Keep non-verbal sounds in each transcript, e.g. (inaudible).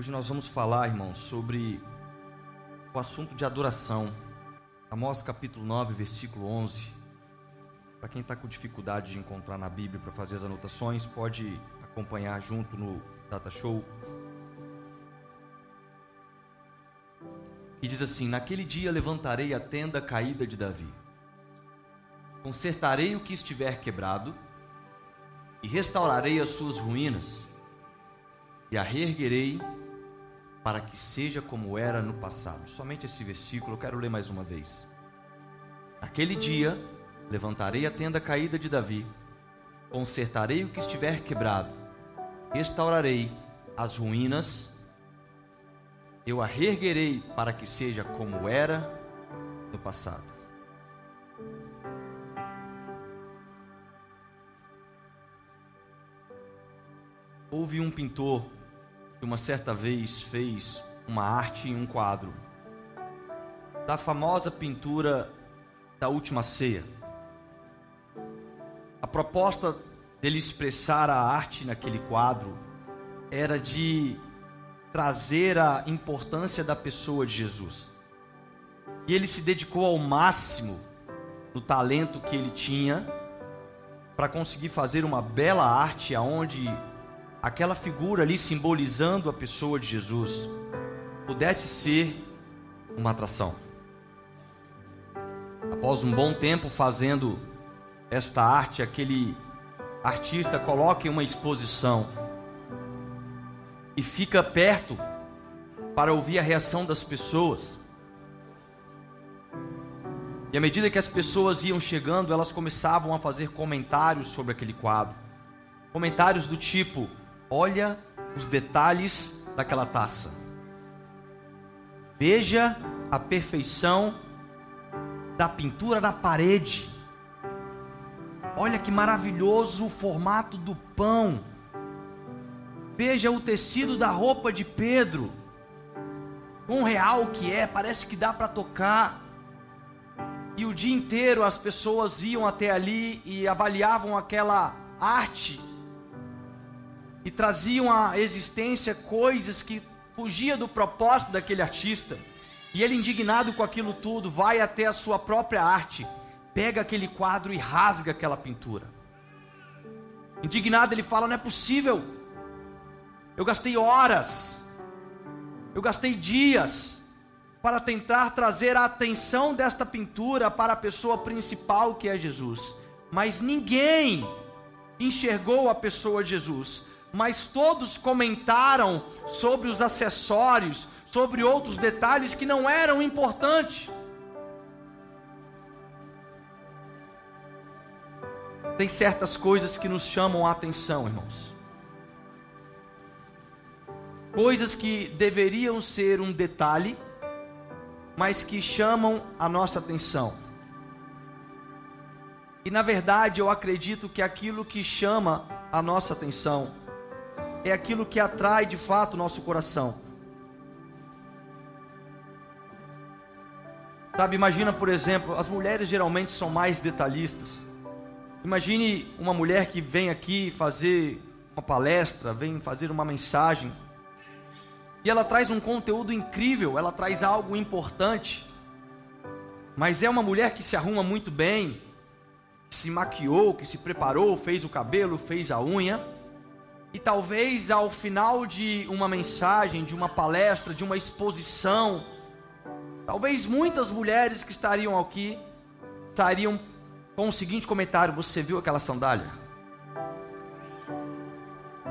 Hoje nós vamos falar, irmãos, sobre o assunto de adoração. Amós capítulo 9, versículo 11. Para quem está com dificuldade de encontrar na Bíblia para fazer as anotações, pode acompanhar junto no Data Show. E diz assim: Naquele dia levantarei a tenda caída de Davi, consertarei o que estiver quebrado, e restaurarei as suas ruínas, e a reerguerei para que seja como era no passado. Somente esse versículo eu quero ler mais uma vez. Naquele dia levantarei a tenda caída de Davi, consertarei o que estiver quebrado, restaurarei as ruínas, eu a reerguerei para que seja como era no passado. Houve um pintor que uma certa vez fez uma arte em um quadro da famosa pintura da última ceia. A proposta dele expressar a arte naquele quadro era de trazer a importância da pessoa de Jesus. E ele se dedicou ao máximo do talento que ele tinha para conseguir fazer uma bela arte aonde aquela figura ali simbolizando a pessoa de Jesus pudesse ser uma atração. Após um bom tempo fazendo esta arte, aquele artista coloca em uma exposição e fica perto para ouvir a reação das pessoas. E à medida que as pessoas iam chegando, elas começavam a fazer comentários sobre aquele quadro. Comentários do tipo: Olha os detalhes daquela taça. Veja a perfeição da pintura na parede. Olha que maravilhoso o formato do pão. Veja o tecido da roupa de Pedro. Quão real que é, parece que dá para tocar. E o dia inteiro as pessoas iam até ali e avaliavam aquela arte e traziam à existência coisas que fugia do propósito daquele artista. E ele, indignado com aquilo tudo, vai até a sua própria arte, pega aquele quadro e rasga aquela pintura. Indignado, ele fala: Não é possível. Eu gastei horas, eu gastei dias para tentar trazer a atenção desta pintura para a pessoa principal que é Jesus, mas ninguém enxergou a pessoa de Jesus mas todos comentaram sobre os acessórios, sobre outros detalhes que não eram importantes. Tem certas coisas que nos chamam a atenção, irmãos. Coisas que deveriam ser um detalhe, mas que chamam a nossa atenção. E na verdade, eu acredito que aquilo que chama a nossa atenção é aquilo que atrai de fato o nosso coração. Sabe, imagina, por exemplo, as mulheres geralmente são mais detalhistas. Imagine uma mulher que vem aqui fazer uma palestra, vem fazer uma mensagem, e ela traz um conteúdo incrível, ela traz algo importante, mas é uma mulher que se arruma muito bem, que se maquiou, que se preparou, fez o cabelo, fez a unha, e talvez ao final de uma mensagem, de uma palestra, de uma exposição, talvez muitas mulheres que estariam aqui estariam com o seguinte comentário: Você viu aquela sandália?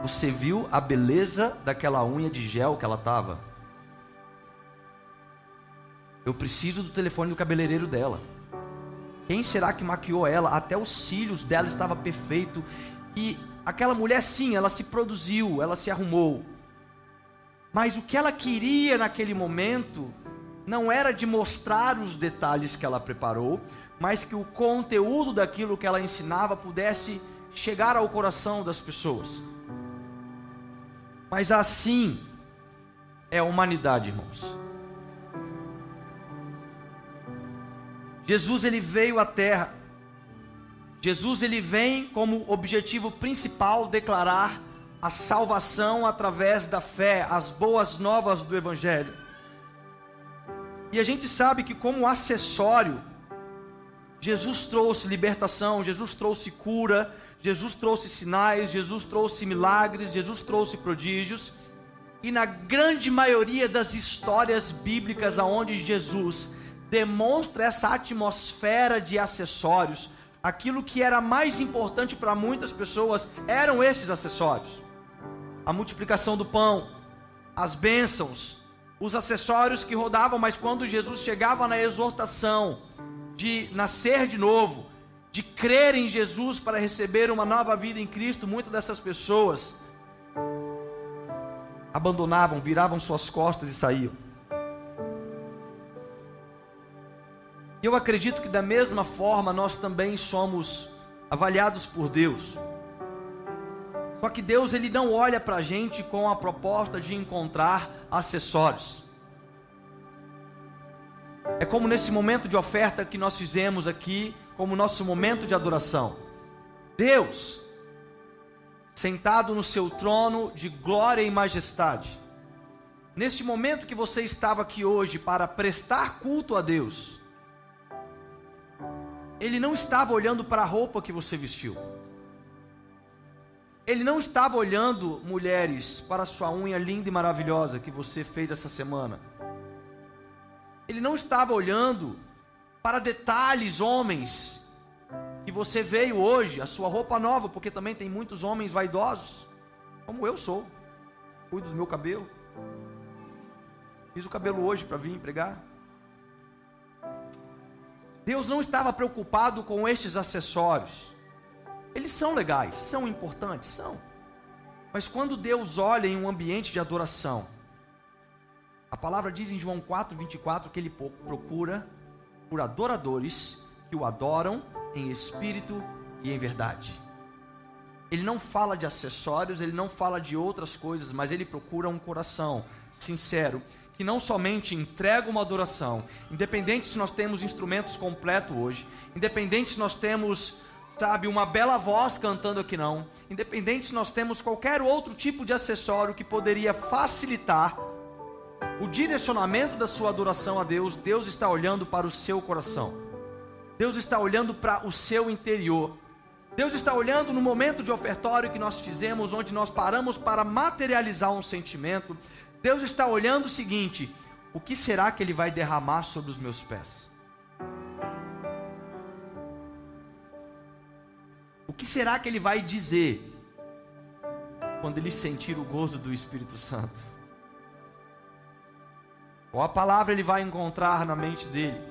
Você viu a beleza daquela unha de gel que ela estava? Eu preciso do telefone do cabeleireiro dela. Quem será que maquiou ela? Até os cílios dela estava perfeito. E Aquela mulher, sim, ela se produziu, ela se arrumou. Mas o que ela queria naquele momento não era de mostrar os detalhes que ela preparou, mas que o conteúdo daquilo que ela ensinava pudesse chegar ao coração das pessoas. Mas assim é a humanidade, irmãos. Jesus ele veio à terra Jesus ele vem como objetivo principal declarar a salvação através da fé, as boas novas do Evangelho. E a gente sabe que, como acessório, Jesus trouxe libertação, Jesus trouxe cura, Jesus trouxe sinais, Jesus trouxe milagres, Jesus trouxe prodígios. E na grande maioria das histórias bíblicas aonde Jesus demonstra essa atmosfera de acessórios, aquilo que era mais importante para muitas pessoas eram esses acessórios. A multiplicação do pão, as bênçãos, os acessórios que rodavam, mas quando Jesus chegava na exortação de nascer de novo, de crer em Jesus para receber uma nova vida em Cristo, muitas dessas pessoas abandonavam, viravam suas costas e saíam. Eu acredito que da mesma forma nós também somos avaliados por Deus. Só que Deus ele não olha para a gente com a proposta de encontrar acessórios. É como nesse momento de oferta que nós fizemos aqui, como nosso momento de adoração. Deus, sentado no seu trono de glória e majestade, neste momento que você estava aqui hoje para prestar culto a Deus, Ele não estava olhando para a roupa que você vestiu. Ele não estava olhando, mulheres, para a sua unha linda e maravilhosa que você fez essa semana. Ele não estava olhando para detalhes, homens, que você veio hoje, a sua roupa nova, porque também tem muitos homens vaidosos, como eu sou. Cuido do meu cabelo. Fiz o cabelo hoje para vir pregar. Deus não estava preocupado com estes acessórios. Eles são legais, são importantes, são. Mas quando Deus olha em um ambiente de adoração, a palavra diz em João 4:24 que ele procura por adoradores que o adoram em espírito e em verdade. Ele não fala de acessórios, ele não fala de outras coisas, mas ele procura um coração sincero, que não somente entrega uma adoração, independente se nós temos instrumentos completos hoje, independente se nós temos, sabe, uma bela voz cantando aqui não, independente se nós temos qualquer outro tipo de acessório que poderia facilitar o direcionamento da sua adoração a Deus, Deus está olhando para o seu coração. Deus está olhando para o seu interior. Deus está olhando no momento de ofertório que nós fizemos, onde nós paramos para materializar um sentimento. Deus está olhando o seguinte: o que será que Ele vai derramar sobre os meus pés? O que será que Ele vai dizer quando Ele sentir o gozo do Espírito Santo? Qual a palavra ele vai encontrar na mente dele?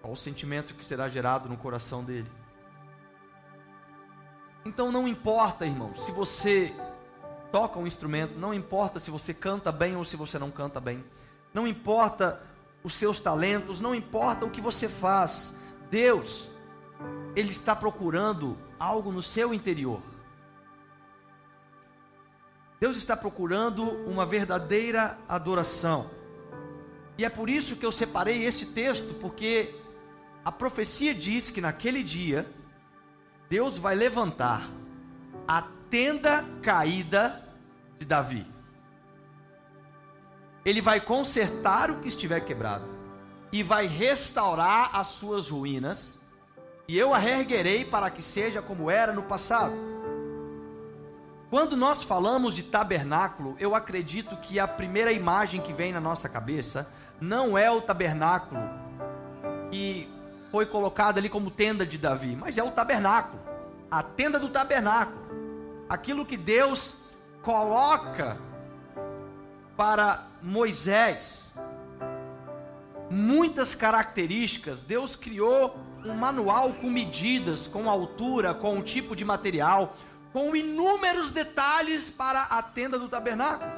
Qual o sentimento que será gerado no coração dele? Então não importa, irmão, se você toca um instrumento, não importa se você canta bem ou se você não canta bem, não importa os seus talentos, não importa o que você faz, Deus, Ele está procurando algo no seu interior. Deus está procurando uma verdadeira adoração. E é por isso que eu separei esse texto, porque a profecia diz que naquele dia Deus vai levantar a tenda caída de Davi. Ele vai consertar o que estiver quebrado e vai restaurar as suas ruínas, e eu a reerguerei para que seja como era no passado. Quando nós falamos de tabernáculo, eu acredito que a primeira imagem que vem na nossa cabeça não é o tabernáculo que foi colocado ali como tenda de Davi, mas é o tabernáculo, a tenda do tabernáculo, aquilo que Deus coloca para Moisés. Muitas características, Deus criou um manual com medidas, com altura, com um tipo de material, com inúmeros detalhes para a tenda do tabernáculo.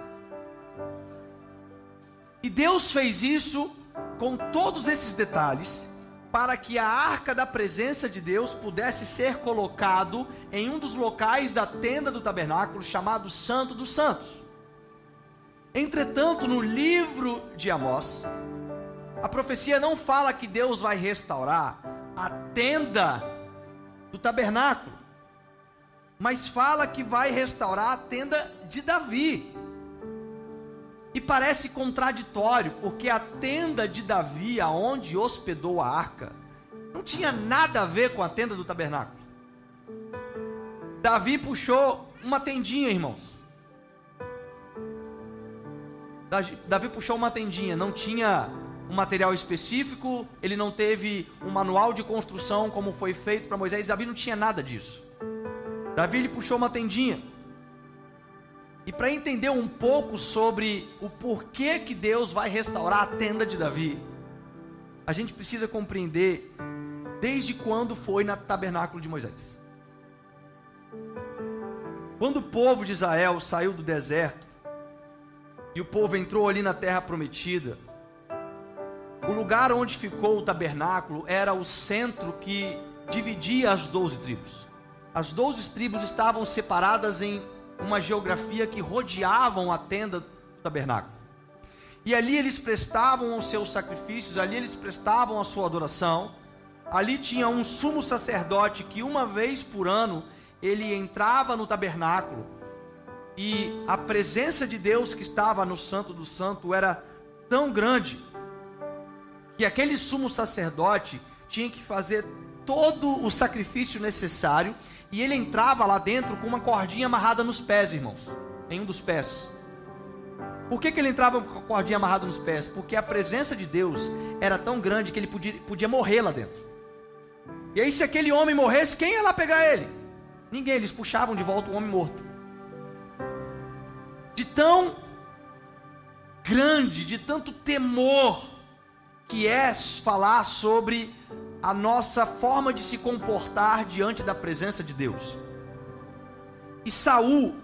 E Deus fez isso com todos esses detalhes para que a arca da presença de Deus pudesse ser colocado em um dos locais da tenda do tabernáculo chamado Santo dos Santos. Entretanto, no livro de Amós, a profecia não fala que Deus vai restaurar a tenda do tabernáculo. mas fala que vai restaurar a tenda de Davi. E parece contraditório, porque a tenda de Davi, aonde hospedou a arca, não tinha nada a ver com a tenda do tabernáculo. Davi puxou uma tendinha, irmãos. Davi puxou uma tendinha, não tinha um material específico, ele não teve um manual de construção como foi feito para Moisés. Davi não tinha nada disso. Davi ele puxou uma tendinha. E para entender um pouco sobre o porquê que Deus vai restaurar a tenda de Davi, a gente precisa compreender desde quando foi na tabernáculo de Moisés. Quando o povo de Israel saiu do deserto e o povo entrou ali na terra prometida, o lugar onde ficou o tabernáculo era o centro que dividia as doze tribos. As doze tribos estavam separadas em uma geografia que rodeavam a tenda do tabernáculo. E ali eles prestavam os seus sacrifícios, ali eles prestavam a sua adoração. Ali tinha um sumo sacerdote que uma vez por ano ele entrava no tabernáculo e a presença de Deus que estava no Santo do Santo era tão grande que aquele sumo sacerdote tinha que fazer todo o sacrifício necessário e ele entrava lá dentro com uma cordinha amarrada nos pés, irmãos, em um dos pés. Por que, que ele entrava com a cordinha amarrada nos pés? Porque a presença de Deus era tão grande que ele podia, podia morrer lá dentro. E aí, se aquele homem morresse, quem ia lá pegar ele? Ninguém, eles puxavam de volta o homem morto. De tão grande, de tanto temor que é falar sobre a nossa forma de se comportar diante da presença de Deus. E Saul,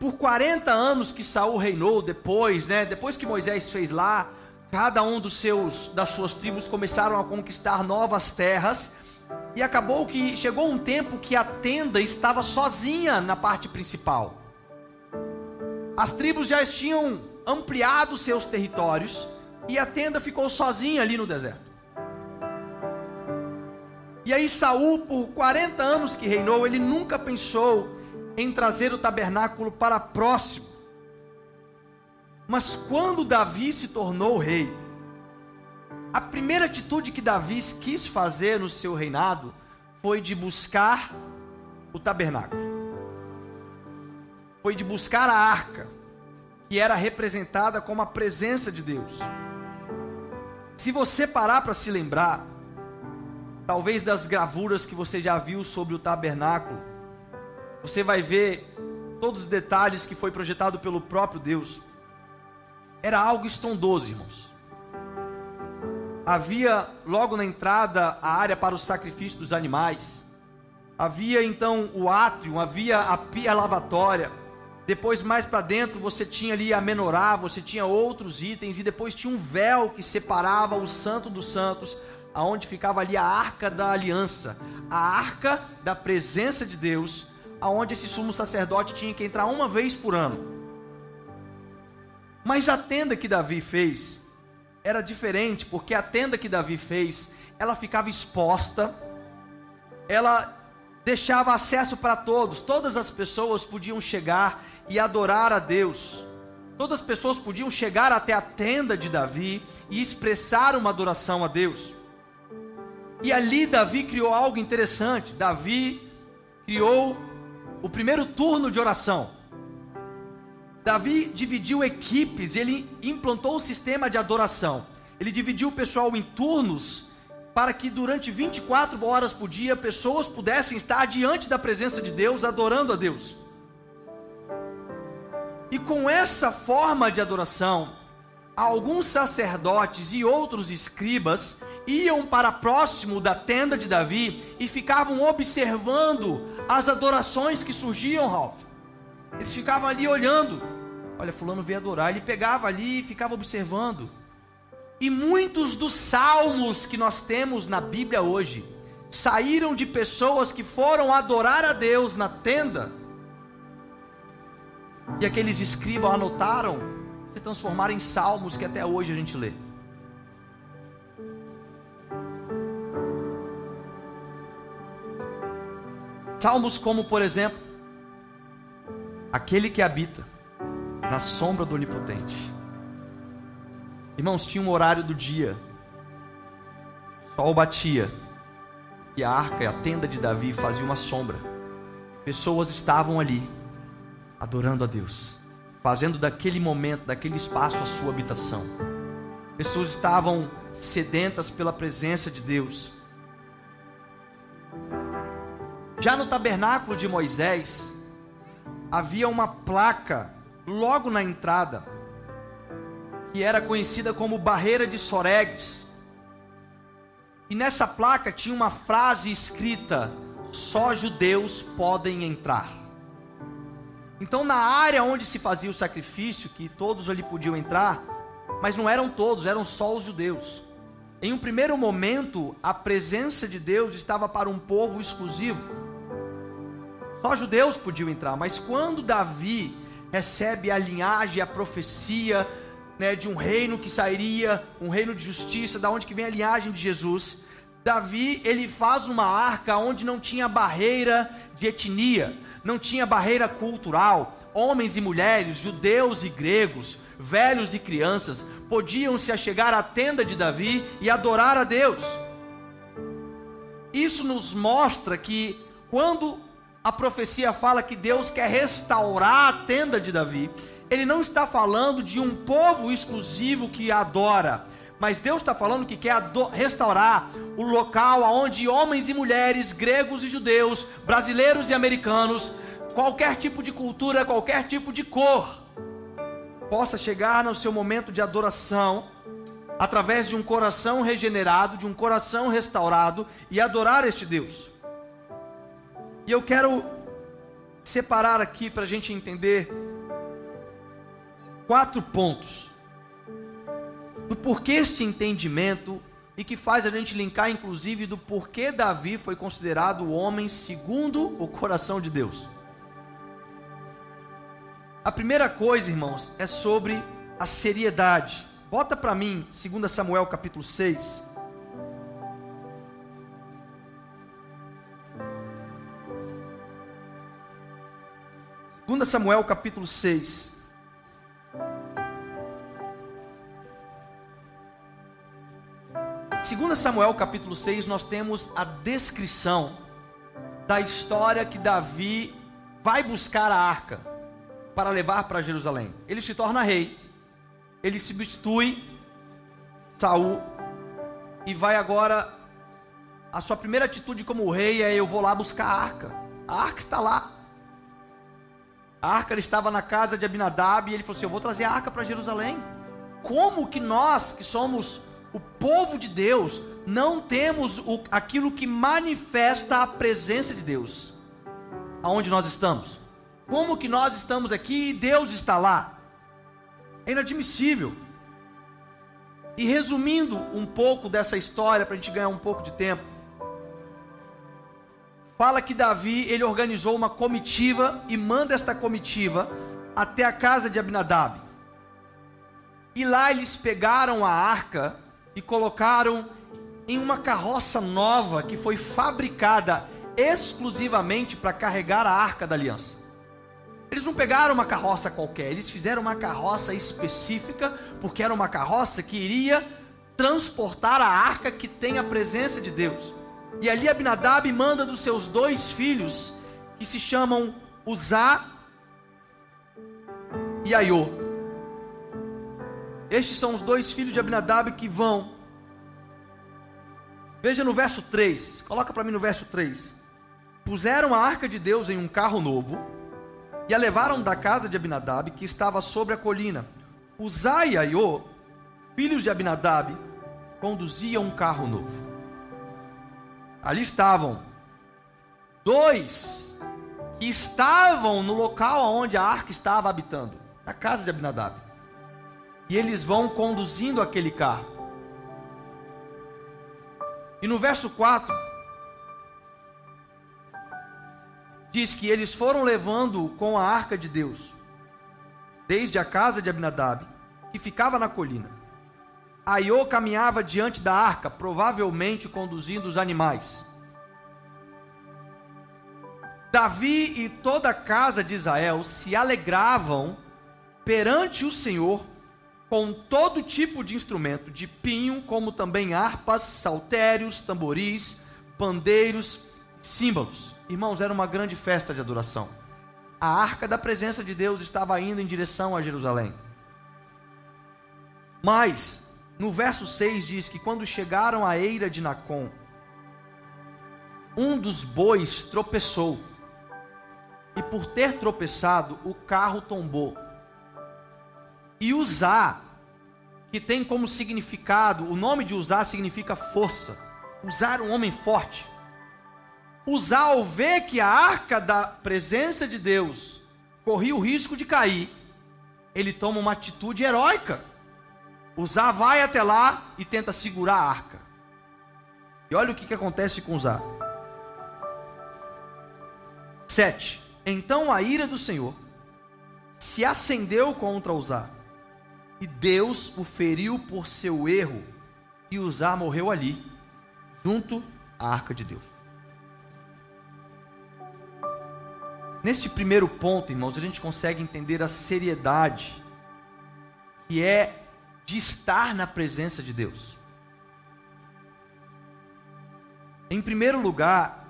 por 40 anos que Saul reinou depois, né, depois que Moisés fez lá, cada um dos seus das suas tribos começaram a conquistar novas terras, e acabou que chegou um tempo que a tenda estava sozinha na parte principal. As tribos já tinham ampliado seus territórios, e a tenda ficou sozinha ali no deserto. E aí Saul, por 40 anos que reinou, ele nunca pensou em trazer o tabernáculo para próximo. Mas quando Davi se tornou rei, a primeira atitude que Davi quis fazer no seu reinado foi de buscar o tabernáculo. Foi de buscar a arca, que era representada como a presença de Deus. Se você parar para se lembrar, talvez das gravuras que você já viu sobre o tabernáculo, você vai ver todos os detalhes que foi projetado pelo próprio Deus. Era algo estondoso, irmãos. Havia logo na entrada a área para o sacrifício dos animais. Havia então o átrio, havia a pia lavatória depois, mais para dentro, você tinha ali a menorá, você tinha outros itens, e depois tinha um véu que separava o santo dos santos, aonde ficava ali a arca da aliança, a arca da presença de Deus, aonde esse sumo sacerdote tinha que entrar uma vez por ano. Mas a tenda que Davi fez era diferente, porque a tenda que Davi fez, ela ficava exposta, ela deixava acesso para todos, todas as pessoas podiam chegar e adorar a Deus. Todas as pessoas podiam chegar até a tenda de Davi e expressar uma adoração a Deus. E ali Davi criou algo interessante. Davi criou o primeiro turno de oração. Davi dividiu equipes, ele implantou um sistema de adoração. Ele dividiu o pessoal em turnos para que durante 24 horas por dia pessoas pudessem estar diante da presença de Deus, adorando a Deus. E com essa forma de adoração, alguns sacerdotes e outros escribas iam para próximo da tenda de Davi e ficavam observando as adorações que surgiam, Ralph. Eles ficavam ali olhando. Olha, fulano veio adorar. Ele pegava ali e ficava observando. E muitos dos salmos que nós temos na Bíblia hoje saíram de pessoas que foram adorar a Deus na tenda. E aqueles escribas anotaram, se transformaram em salmos que até hoje a gente lê. Salmos como, por exemplo, aquele que habita na sombra do Onipotente. Irmãos, tinha um horário do dia, sol batia, e a arca e a tenda de Davi faziam uma sombra. Pessoas estavam ali, adorando a Deus, fazendo daquele momento, daquele espaço a sua habitação. Pessoas estavam sedentas pela presença de Deus. Já no tabernáculo de Moisés, havia uma placa logo na entrada, que era conhecida como Barreira de Soregues. E nessa placa tinha uma frase escrita: só judeus podem entrar. Então, na área onde se fazia o sacrifício, que todos ali podiam entrar, mas não eram todos, eram só os judeus. Em um primeiro momento, a presença de Deus estava para um povo exclusivo. Só judeus podiam entrar, mas quando Davi recebe a linhagem, a profecia né, de um reino que sairia, um reino de justiça, da onde que vem a linhagem de Jesus, Davi ele faz uma arca onde não tinha barreira de etnia, não tinha barreira cultural, homens e mulheres, judeus e gregos, velhos e crianças, podiam se achegar à tenda de Davi e adorar a Deus. Isso nos mostra que quando a profecia fala que Deus quer restaurar a tenda de Davi, ele não está falando de um povo exclusivo que adora, mas Deus está falando que quer restaurar o local onde homens e mulheres, gregos e judeus, brasileiros e americanos, qualquer tipo de cultura, qualquer tipo de cor, possa chegar no seu momento de adoração, através de um coração regenerado, de um coração restaurado e adorar este Deus. E eu quero separar aqui para a gente entender quatro pontos do porquê este entendimento e que faz a gente linkar inclusive do porquê Davi foi considerado o homem segundo o coração de Deus. A primeira coisa, irmãos, é sobre a seriedade. Bota para mim, 2 Samuel capítulo 6. Segunda Samuel capítulo 6. Segunda Samuel capítulo 6 nós temos a descrição da história que Davi vai buscar a arca para levar para Jerusalém. Ele se torna rei. Ele substitui Saul e vai agora a sua primeira atitude como rei é eu vou lá buscar a arca. A arca está lá. A arca estava na casa de Abinadab e ele falou assim: "Eu vou trazer a arca para Jerusalém". Como que nós, que somos o povo de Deus, não temos o, aquilo que manifesta a presença de Deus? Aonde nós estamos? Como que nós estamos aqui e Deus está lá? É inadmissível. E resumindo um pouco dessa história, para a gente ganhar um pouco de tempo, fala que Davi ele organizou uma comitiva e manda esta comitiva até a casa de Abinadab. E lá eles pegaram a arca e colocaram em uma carroça nova que foi fabricada exclusivamente para carregar a arca da aliança. Eles não pegaram uma carroça qualquer, eles fizeram uma carroça específica, porque era uma carroça que iria transportar a arca que tem a presença de Deus. E ali Abinadab manda dos seus dois filhos, que se chamam Uzá e Aiô. Estes são os dois filhos de Abinadab que vão. Veja no verso 3, coloca para mim no verso 3. Puseram a arca de Deus em um carro novo e a levaram da casa de Abinadab, que estava sobre a colina. Uzai e Aiô, filhos de Abinadab, conduziam um carro novo. Ali estavam dois que estavam no local onde a arca estava habitando, na casa de Abinadab. E eles vão conduzindo aquele carro. E no verso 4, diz que eles foram levando com a arca de Deus, desde a casa de Abinadab, que ficava na colina. Aiô caminhava diante da arca, provavelmente conduzindo os animais. Davi e toda a casa de Israel se alegravam perante o Senhor com todo tipo de instrumento, de pinho, como também harpas, saltérios, tamboris, pandeiros, símbolos. Irmãos, era uma grande festa de adoração. A arca da presença de Deus estava indo em direção a Jerusalém. Mas, no verso 6 diz que quando chegaram à eira de Nacon, um dos bois tropeçou, e por ter tropeçado, o carro tombou. E Uzá, que tem como significado, o nome de Uzá significa força. Usar um homem forte. Uzá, ao ver que a arca da presença de Deus corria o risco de cair, ele toma uma atitude heróica. Uzá vai até lá e tenta segurar a arca. E olha o que, que acontece com Uzá. 7. Então a ira do Senhor se acendeu contra Uzá e Deus o feriu por seu erro, e Uzá morreu ali, junto à arca de Deus. Neste primeiro ponto, irmãos, a gente consegue entender a seriedade que é de estar na presença de Deus. Em primeiro lugar,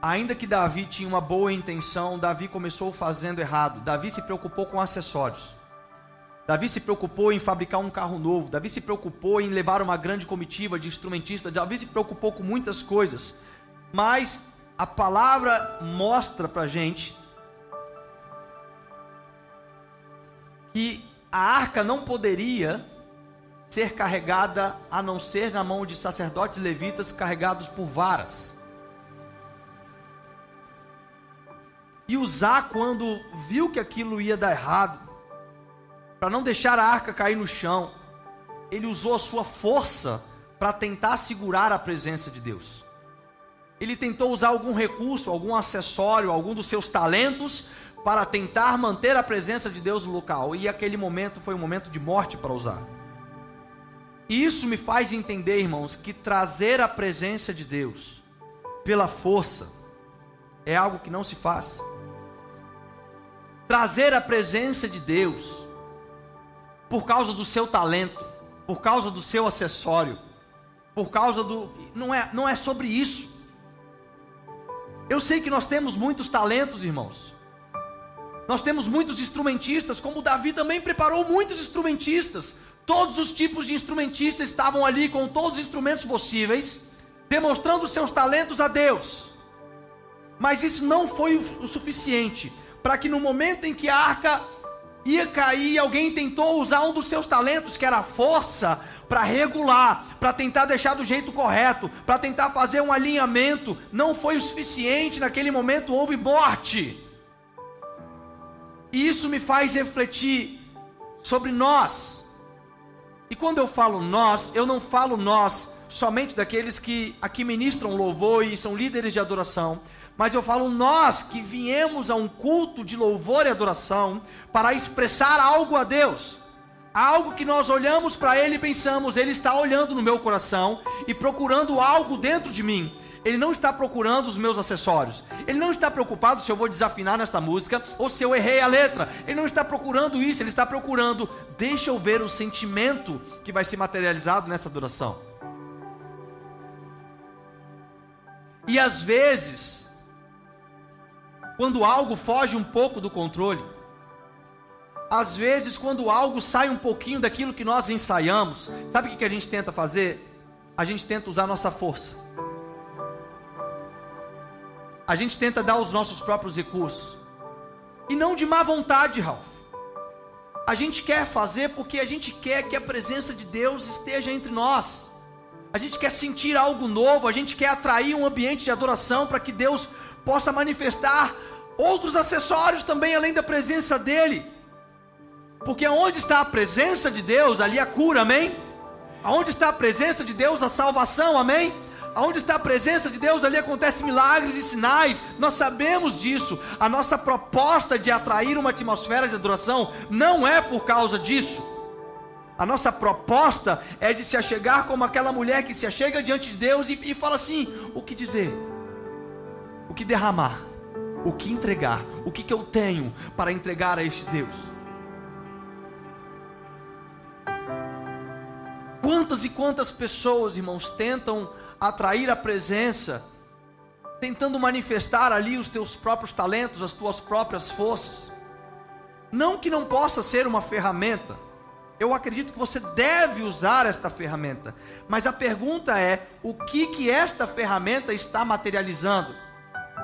ainda que Davi tinha uma boa intenção, Davi começou fazendo errado. Davi se preocupou com acessórios. Davi se preocupou em fabricar um carro novo, Davi se preocupou em levar uma grande comitiva de instrumentistas, Davi se preocupou com muitas coisas, mas a palavra mostra para gente que a arca não poderia ser carregada a não ser na mão de sacerdotes levitas carregados por varas. E Uzá, quando viu que aquilo ia dar errado, para não deixar a arca cair no chão, ele usou a sua força para tentar segurar a presença de Deus. Ele tentou usar algum recurso, algum acessório, algum dos seus talentos para tentar manter a presença de Deus no local. E aquele momento foi um momento de morte para usar. E isso me faz entender, irmãos, que trazer a presença de Deus pela força é algo que não se faz. Trazer a presença de Deus por causa do seu talento, por causa do seu acessório, por causa do. Não é, não é sobre isso. Eu sei que nós temos muitos talentos, irmãos. Nós temos muitos instrumentistas, como Davi também preparou muitos instrumentistas. Todos os tipos de instrumentistas estavam ali com todos os instrumentos possíveis, demonstrando seus talentos a Deus. Mas isso não foi o suficiente para que no momento em que a arca ia cair, alguém tentou usar um dos seus talentos, que era a força, para regular, para tentar deixar do jeito correto, para tentar fazer um alinhamento, não foi o suficiente, naquele momento houve morte. E isso me faz refletir sobre nós. E quando eu falo nós, eu não falo nós somente daqueles que aqui ministram louvor e são líderes de adoração, mas eu falo nós que viemos a um culto de louvor e adoração para expressar algo a Deus. Algo que nós olhamos para Ele e pensamos, Ele está olhando no meu coração e procurando algo dentro de mim. Ele não está procurando os meus acessórios. Ele não está preocupado se eu vou desafinar nesta música ou se eu errei a letra. Ele não está procurando isso, ele está procurando, deixa eu ver o sentimento que vai ser materializado nessa adoração. E às vezes, quando algo foge um pouco do controle. Às vezes, quando algo sai um pouquinho daquilo que nós ensaiamos, sabe o que a gente tenta fazer? A gente tenta usar nossa força. A gente tenta dar os nossos próprios recursos. E não de má vontade, Ralph. A gente quer fazer porque a gente quer que a presença de Deus esteja entre nós. A gente quer sentir algo novo, a gente quer atrair um ambiente de adoração para que Deus possa manifestar outros acessórios também além da presença dele. Porque onde está a presença de Deus, ali a cura, amém? Aonde está a presença de Deus, a salvação, amém? Aonde está a presença de Deus, ali acontecem milagres e sinais. Nós sabemos disso. A nossa proposta de atrair uma atmosfera de adoração não é por causa disso. A nossa proposta é de se achegar como aquela mulher que se achega diante de Deus e, e fala assim: o que dizer? o que derramar, o que entregar, o que, que eu tenho para entregar a este Deus. Quantas e quantas pessoas, irmãos, tentam atrair a presença, tentando manifestar ali os teus próprios talentos, as tuas próprias forças. Não que não possa ser uma ferramenta, eu acredito que você deve usar esta ferramenta, mas a pergunta é: o que que esta ferramenta está materializando?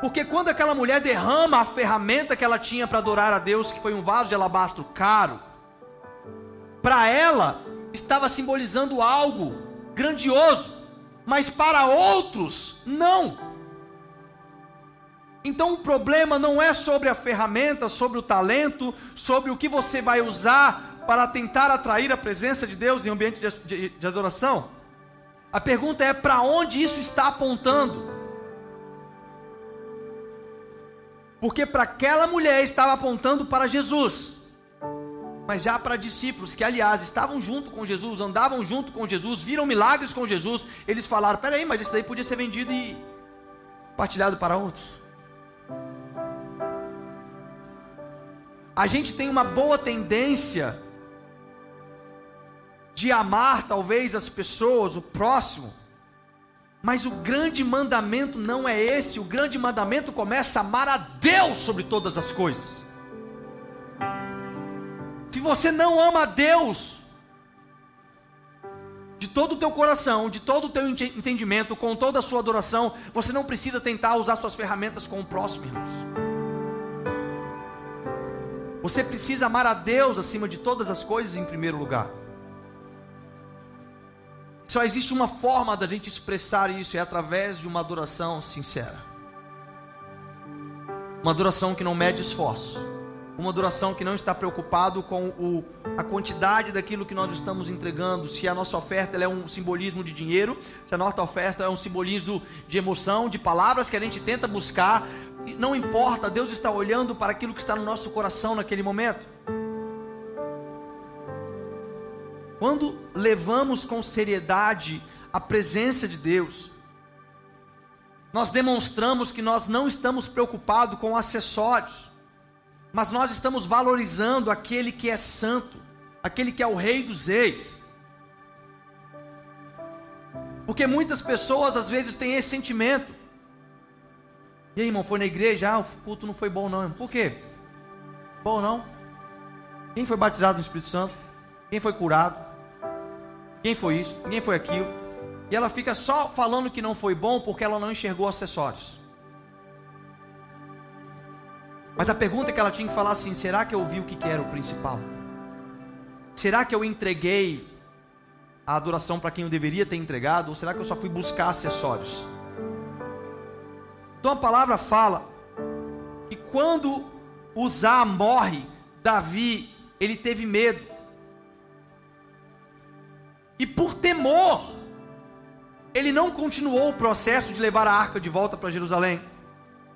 Porque quando aquela mulher derrama a ferramenta que ela tinha para adorar a Deus, que foi um vaso de alabastro caro, para ela estava simbolizando algo grandioso, mas para outros, não. Então o problema não é sobre a ferramenta, sobre o talento, sobre o que você vai usar para tentar atrair a presença de Deus em ambiente de, de, de adoração. A pergunta é para onde isso está apontando. Porque para aquela mulher estava apontando para Jesus mas já para discípulos que, aliás, estavam junto com Jesus, andavam junto com Jesus, viram milagres com Jesus, eles falaram: peraí, mas isso daí podia ser vendido e partilhado para outros. A gente tem uma boa tendência de amar talvez as pessoas, o próximo, mas o grande mandamento não é esse, o grande mandamento começa a amar a Deus sobre todas as coisas. Se você não ama a Deus de todo o teu coração, de todo o teu entendimento, com toda a sua adoração, você não precisa tentar usar suas ferramentas com o próximo, irmãos. Você precisa amar a Deus acima de todas as coisas em primeiro lugar. Só existe uma forma da gente expressar isso, é através de uma adoração sincera. Uma adoração que não mede esforço uma adoração que não está preocupado com o, a quantidade daquilo que nós estamos entregando, se a nossa oferta é um simbolismo de dinheiro, se a nossa oferta é um simbolismo de emoção, de palavras que a gente tenta buscar, não importa, Deus está olhando para aquilo que está no nosso coração naquele momento. Quando levamos com seriedade a presença de Deus, nós demonstramos que nós não estamos preocupados com acessórios mas nós estamos valorizando aquele que é santo, aquele que é o Rei dos Reis. Porque muitas pessoas às vezes têm esse sentimento. E aí, irmão, foi na igreja? Ah, o culto não foi bom, não. Por quê? Bom, não? Quem foi batizado no Espírito Santo? Quem foi curado? Quem foi isso? Quem foi aquilo? E ela fica só falando que não foi bom porque ela não enxergou acessórios. Mas a pergunta que ela tinha que falar assim: será que eu vi o que era o principal? Será que eu entreguei a adoração para quem eu deveria ter entregado? Ou será que eu só fui buscar acessórios? Então a palavra fala que quando Uzá morre, Davi, ele teve medo. E por temor, ele não continuou o processo de levar a arca de volta para Jerusalém.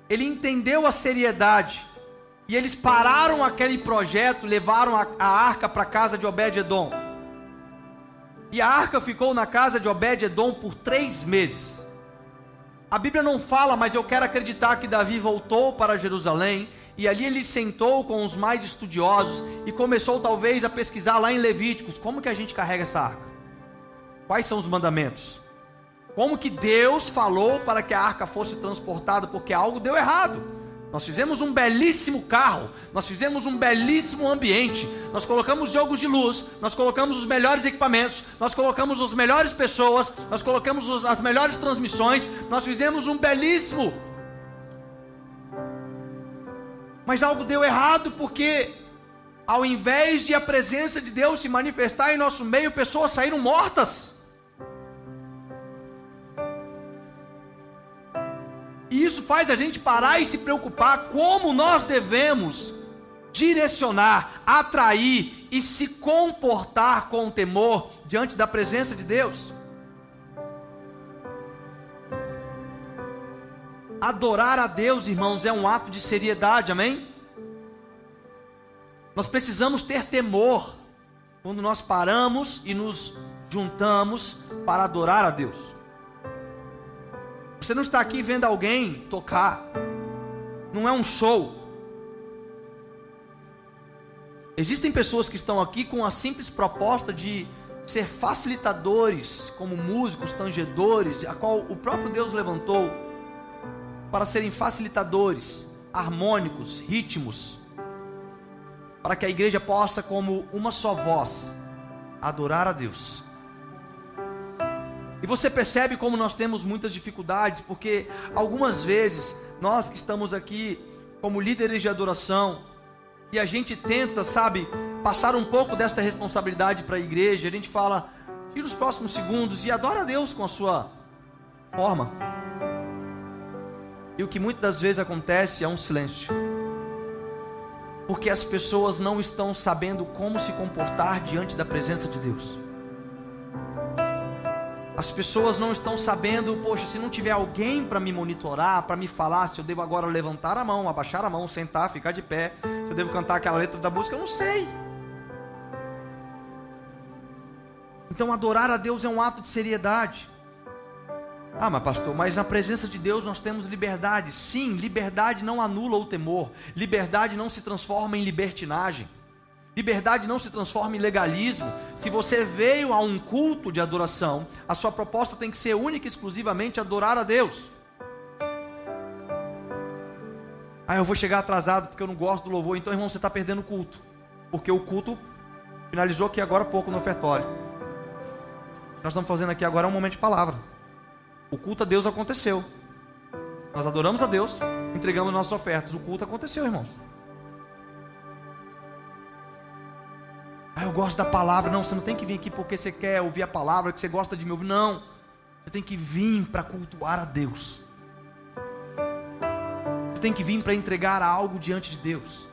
Ele entendeu a seriedade e eles pararam aquele projeto, levaram a, a arca para a casa de Obed-Edom. E a arca ficou na casa de Obed-Edom por três meses. A Bíblia não fala, mas eu quero acreditar que Davi voltou para Jerusalém e ali ele sentou com os mais estudiosos e começou talvez a pesquisar lá em Levíticos como que a gente carrega essa arca. Quais são os mandamentos? Como que Deus falou para que a arca fosse transportada porque algo deu errado? Nós fizemos um belíssimo carro, nós fizemos um belíssimo ambiente, nós colocamos jogos de luz, nós colocamos os melhores equipamentos, nós colocamos as melhores pessoas, nós colocamos as melhores transmissões, nós fizemos um belíssimo. Mas algo deu errado porque, ao invés de a presença de Deus se manifestar em nosso meio, pessoas saíram mortas. E isso faz a gente parar e se preocupar como nós devemos direcionar, atrair e se comportar com temor diante da presença de Deus. Adorar a Deus, irmãos, é um ato de seriedade, amém? Nós precisamos ter temor quando nós paramos e nos juntamos para adorar a Deus. Você não está aqui vendo alguém tocar. Não é um show. Existem pessoas que estão aqui com a simples proposta de ser facilitadores, como músicos, tangedores, a qual o próprio Deus levantou para serem facilitadores, harmônicos, ritmos, para que a igreja possa, como uma só voz, adorar a Deus. E você percebe como nós temos muitas dificuldades, porque algumas vezes nós que estamos aqui como líderes de adoração, e a gente tenta, sabe, passar um pouco desta responsabilidade para a igreja, a gente fala, tira os próximos segundos e adora a Deus com a sua forma. E o que muitas das vezes acontece é um silêncio. Porque as pessoas não estão sabendo como se comportar diante da presença de Deus. As pessoas não estão sabendo, poxa, se não tiver alguém para me monitorar, para me falar se eu devo agora levantar a mão, abaixar a mão, sentar, ficar de pé, se eu devo cantar aquela letra da música, eu não sei. Então adorar a Deus é um ato de seriedade. Ah, mas pastor, mas na presença de Deus nós temos liberdade. Sim, liberdade não anula o temor. Liberdade não se transforma em libertinagem. Liberdade não se transforma em legalismo. Se você veio a um culto de adoração, a sua proposta tem que ser única e exclusivamente adorar a Deus. Ah, eu vou chegar atrasado porque eu não gosto do louvor. Então, irmão, você está perdendo o culto. Porque o culto finalizou aqui agora há pouco no ofertório. Nós estamos fazendo aqui agora um momento de palavra. O culto a Deus aconteceu. Nós adoramos a Deus, entregamos nossas ofertas. O culto aconteceu, irmãos. Ah, eu gosto da palavra. Não, você não tem que vir aqui porque você quer ouvir a palavra, que você gosta de me ouvir. Não. Você tem que vir para cultuar a Deus. Você tem que vir para entregar algo diante de Deus.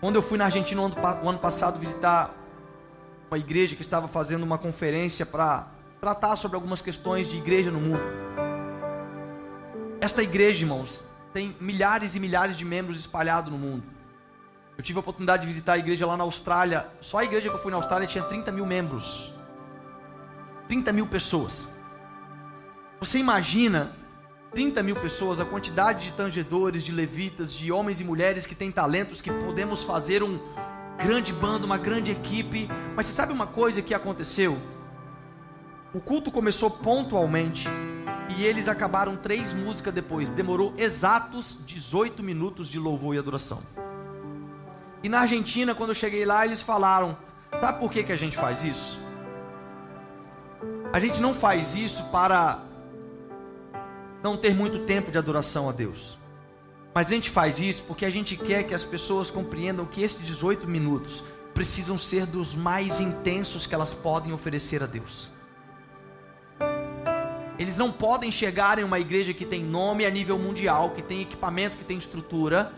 Quando eu fui na Argentina no ano, ano passado visitar uma igreja que estava fazendo uma conferência para tratar sobre algumas questões de igreja no mundo. Esta igreja, irmãos, tem milhares e milhares de membros espalhados no mundo. Eu tive a oportunidade de visitar a igreja lá na Austrália. Só a igreja que eu fui na Austrália tinha 30 mil membros. 30 mil pessoas. Você imagina 30 mil pessoas, a quantidade de tangedores, de levitas, de homens e mulheres que têm talentos, que podemos fazer um, grande banda, uma grande equipe. Mas você sabe uma coisa que aconteceu? O culto começou pontualmente e eles acabaram três músicas depois. Demorou exatos 18 minutos de louvor e adoração. E na Argentina, quando eu cheguei lá, eles falaram: Sabe por que, que a gente faz isso? A gente não faz isso para não ter muito tempo de adoração a Deus. Mas a gente faz isso porque a gente quer que as pessoas compreendam que esses 18 minutos precisam ser dos mais intensos que elas podem oferecer a Deus. Eles não podem chegar em uma igreja que tem nome a nível mundial, que tem equipamento, que tem estrutura,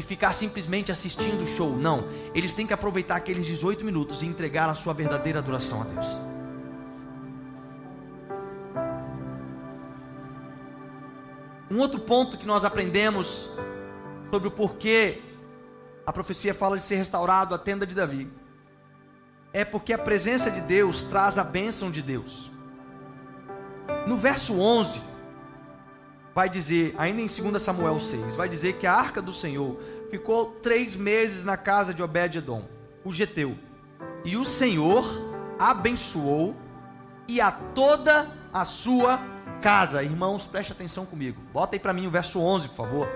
e ficar simplesmente assistindo o show. Não. Eles têm que aproveitar aqueles 18 minutos e entregar a sua verdadeira adoração a Deus. Um outro ponto que nós aprendemos sobre o porquê a profecia fala de ser restaurado a tenda de Davi é porque a presença de Deus traz a bênção de Deus. No verso 11, vai dizer, ainda em 2 Samuel 6, vai dizer que a arca do Senhor ficou três meses na casa de Obed-Edom, o Geteu, e o Senhor abençoou e a toda a sua casa. Irmãos, preste atenção comigo. Bota aí para mim o verso 11, por favor.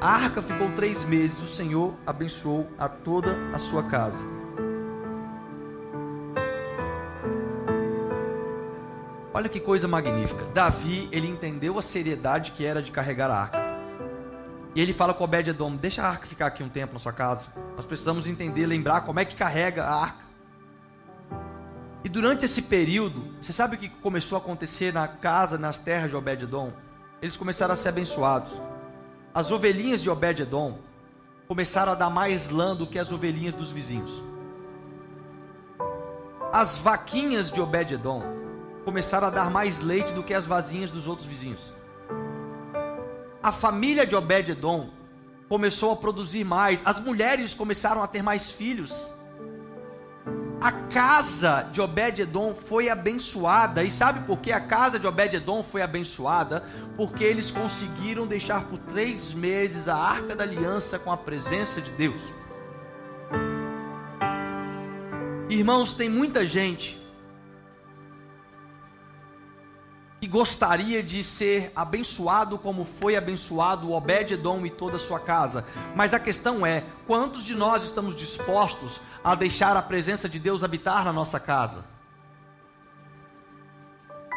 A arca ficou três meses, o Senhor abençoou a toda a sua casa. Olha que coisa magnífica. Davi, ele entendeu a seriedade que era de carregar a arca. E ele fala com Obed-Edom: Deixa a arca ficar aqui um tempo na sua casa. Nós precisamos entender, lembrar como é que carrega a arca. E durante esse período, você sabe o que começou a acontecer na casa, nas terras de Obed-Edom? Eles começaram a ser abençoados. As ovelhinhas de Obed-Edom começaram a dar mais lã do que as ovelhinhas dos vizinhos. As vaquinhas de Obed-Edom começaram a dar mais leite do que as vazinhas dos outros vizinhos. A família de Obed-Edom começou a produzir mais. As mulheres começaram a ter mais filhos. a casa de Obed-Edom foi abençoada. E sabe por que a casa de Obed-Edom foi abençoada? Porque eles conseguiram deixar por três meses a arca da aliança com a presença de Deus. Irmãos, tem muita gente que gostaria de ser abençoado como foi abençoado Obed-Edom e toda a sua casa. Mas a questão é, quantos de nós estamos dispostos a deixar a presença de Deus habitar na nossa casa?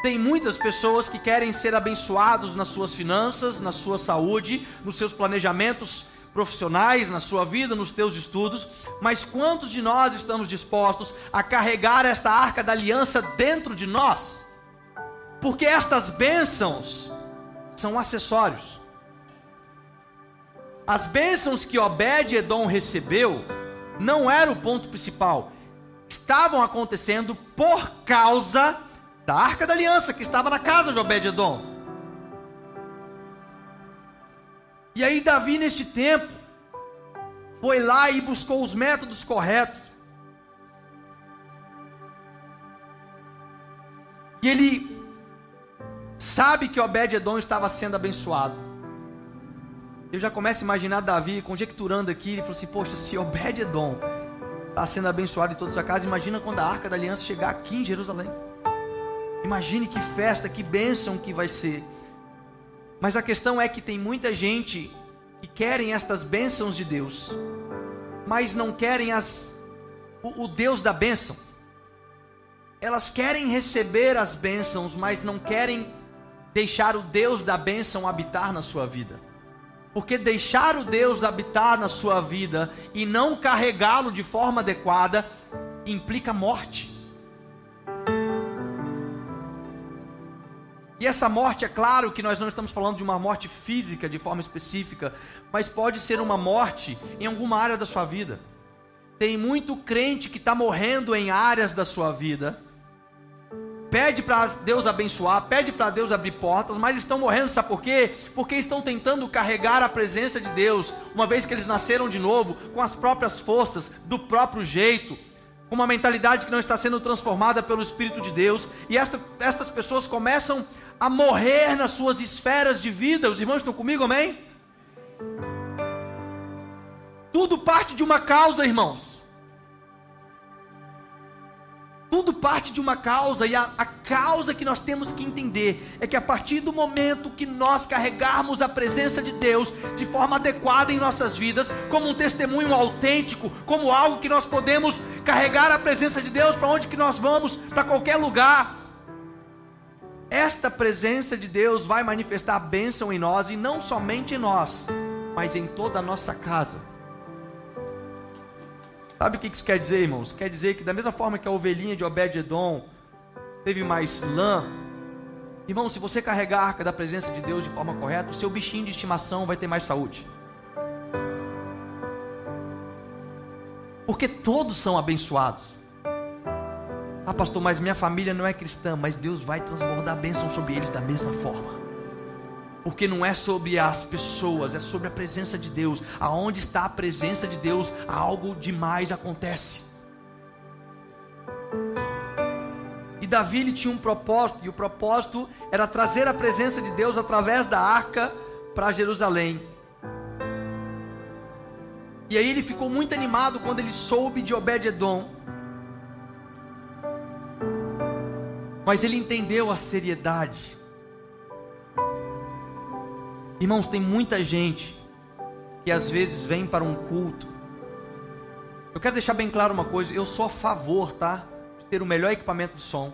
Tem muitas pessoas que querem ser abençoados nas suas finanças, na sua saúde, nos seus planejamentos profissionais, na sua vida, nos teus estudos, mas quantos de nós estamos dispostos a carregar esta arca da aliança dentro de nós? Porque estas bênçãos são acessórios. As bênçãos que Obed-Edom recebeu não era o ponto principal, estavam acontecendo por causa da arca da aliança que estava na casa de Obed-Edom. E aí, Davi, neste tempo, foi lá e buscou os métodos corretos. E ele sabe que Obed-Edom estava sendo abençoado. Eu já começo a imaginar Davi conjecturando aqui, ele falou assim: Poxa, se Obed-Edom está sendo abençoado em toda sua casa, imagina quando a arca da aliança chegar aqui em Jerusalém. Imagine que festa, que bênção que vai ser. Mas a questão é que tem muita gente que querem estas bênçãos de Deus, mas não querem as, o, o Deus da bênção. Elas querem receber as bênçãos, mas não querem deixar o Deus da bênção habitar na sua vida. Porque deixar o Deus habitar na sua vida e não carregá-lo de forma adequada implica morte. E essa morte, é claro que nós não estamos falando de uma morte física de forma específica, mas pode ser uma morte em alguma área da sua vida. Tem muito crente que está morrendo em áreas da sua vida pede para Deus abençoar, pede para Deus abrir portas, mas estão morrendo, sabe por quê? Porque estão tentando carregar a presença de Deus, uma vez que eles nasceram de novo, com as próprias forças, do próprio jeito, com uma mentalidade que não está sendo transformada pelo Espírito de Deus, e esta, estas pessoas começam a morrer nas suas esferas de vida. Os irmãos estão comigo, amém? Tudo parte de uma causa, irmãos. Tudo parte de uma causa, e a, a, causa que nós temos que entender é que a partir do momento que nós carregarmos a presença de Deus de forma adequada em nossas vidas, como um testemunho autêntico, como algo que nós podemos carregar a presença de Deus para onde que nós vamos, para qualquer lugar. Esta presença de Deus vai manifestar bênção em nós e não somente em nós, mas em toda a nossa casa. Sabe o que isso quer dizer, irmãos? Quer dizer que da mesma forma que a ovelhinha de Obed-Edom teve mais lã, irmão, se você carregar a arca da presença de Deus de forma correta, o seu bichinho de estimação vai ter mais saúde. Porque todos são abençoados. Ah, pastor, mas minha família não é cristã, mas Deus vai transbordar bênção sobre eles da mesma forma porque não é sobre as pessoas, é sobre a presença de Deus. Aonde está a presença de Deus, algo demais acontece. E Davi ele tinha um propósito, e o propósito era trazer a presença de Deus através da arca para Jerusalém. E aí ele ficou muito animado quando ele soube de Obed-edom. Mas ele entendeu a seriedade Irmãos, tem muita gente que às vezes vem para um culto. Eu quero deixar bem claro uma coisa: eu sou a favor, tá? De ter o melhor equipamento de som.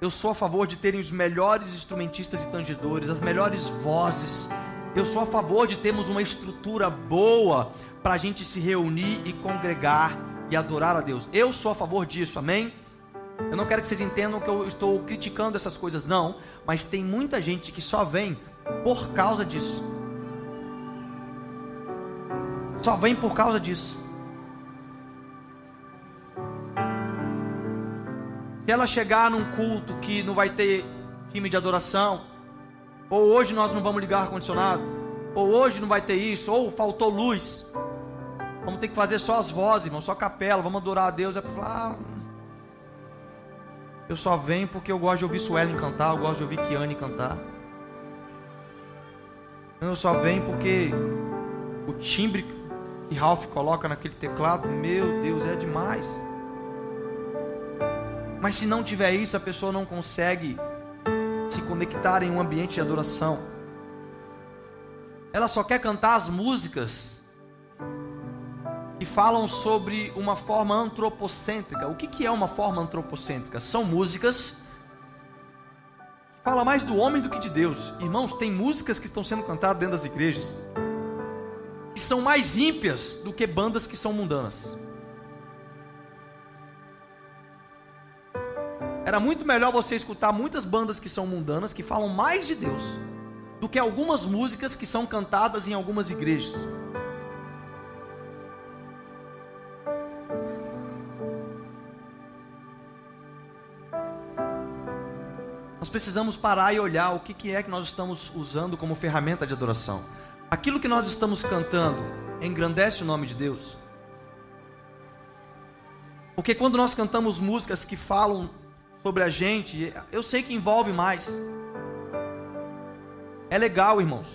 Eu sou a favor de terem os melhores instrumentistas e tangedores, as melhores vozes. Eu sou a favor de termos uma estrutura boa para a gente se reunir e congregar e adorar a Deus. Eu sou a favor disso, amém? Eu não quero que vocês entendam que eu estou criticando essas coisas, não. Mas tem muita gente que só vem por causa disso. Só vem por causa disso. Se ela chegar num culto que não vai ter time de adoração, ou hoje nós não vamos ligar ar-condicionado, ou hoje não vai ter isso, ou faltou luz, Vamos ter que fazer só as vozes, irmão, só capela, vamos adorar a Deus. É para falar, ah, eu só venho porque eu gosto de ouvir Suelen cantar, eu gosto de ouvir Kiane cantar. Eu só venho porque o timbre que Ralph coloca naquele teclado, meu Deus, é demais. Mas se não tiver isso, a pessoa não consegue se conectar em um ambiente de adoração. Ela só quer cantar as músicas que falam sobre uma forma antropocêntrica. O que, que é uma forma antropocêntrica? São músicas que falam mais do homem do que de Deus. Irmãos, tem músicas que estão sendo cantadas dentro das igrejas que são mais ímpias do que bandas que são mundanas. Era muito melhor você escutar muitas bandas que são mundanas, que falam mais de Deus, do que algumas músicas que são cantadas em algumas igrejas. Nós precisamos parar e olhar o que é que nós estamos usando como ferramenta de adoração. Aquilo que nós estamos cantando engrandece o nome de Deus. Porque quando nós cantamos músicas que falam sobre a gente, eu sei que envolve mais. É legal, irmãos.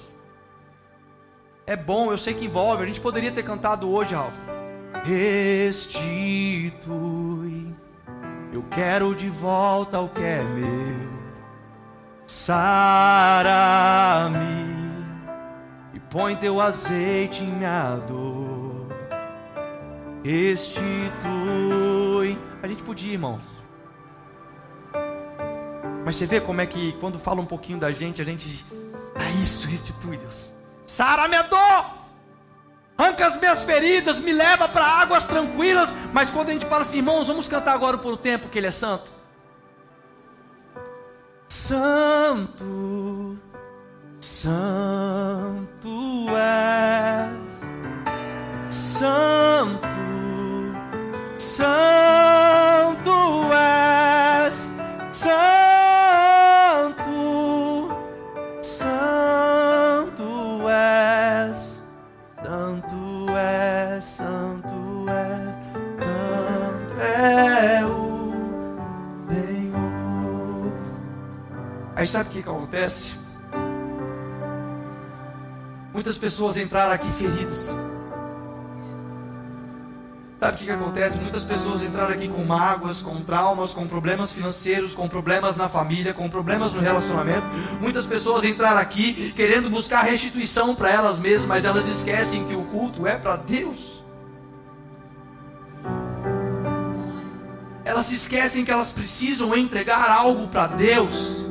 É bom, eu sei que envolve. A gente poderia ter cantado hoje, Ralph. Restitui, eu quero de volta o que é meu. Sara-me e põe teu azeite em minha dor. Restitui. A gente podia, irmãos. Mas você vê como é que quando fala um pouquinho da gente, a gente. Ah, isso, restitui, Deus. Sara minha dor! Arranca as minhas feridas, me leva para águas tranquilas. Mas quando a gente fala assim, irmãos, vamos cantar agora por um tempo que Ele é santo. Santo, Santo és, Santo, Santo Aí sabe o que, que acontece? Muitas pessoas entraram aqui feridas. Sabe o que, que acontece? Muitas pessoas entraram aqui com mágoas, com traumas, com problemas financeiros, com problemas na família, com problemas no relacionamento. Muitas pessoas entraram aqui querendo buscar restituição para elas mesmas, mas elas esquecem que o culto é para Deus. Elas se esquecem que elas precisam entregar algo para Deus.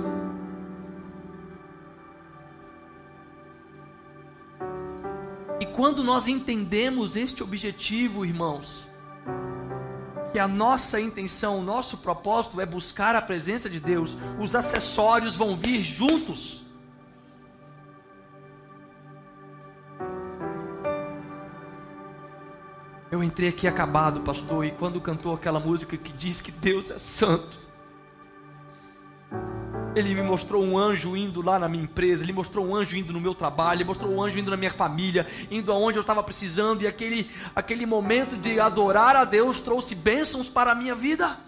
Quando nós entendemos este objetivo, irmãos, que a nossa intenção, o nosso propósito é buscar a presença de Deus, os acessórios vão vir juntos. Eu entrei aqui acabado, pastor, e quando cantou aquela música que diz que Deus é santo, ele me mostrou um anjo indo lá na minha empresa, ele mostrou um anjo indo no meu trabalho, ele mostrou um anjo indo na minha família, indo aonde eu estava precisando, e aquele, aquele momento de adorar a Deus trouxe bênçãos para a minha vida.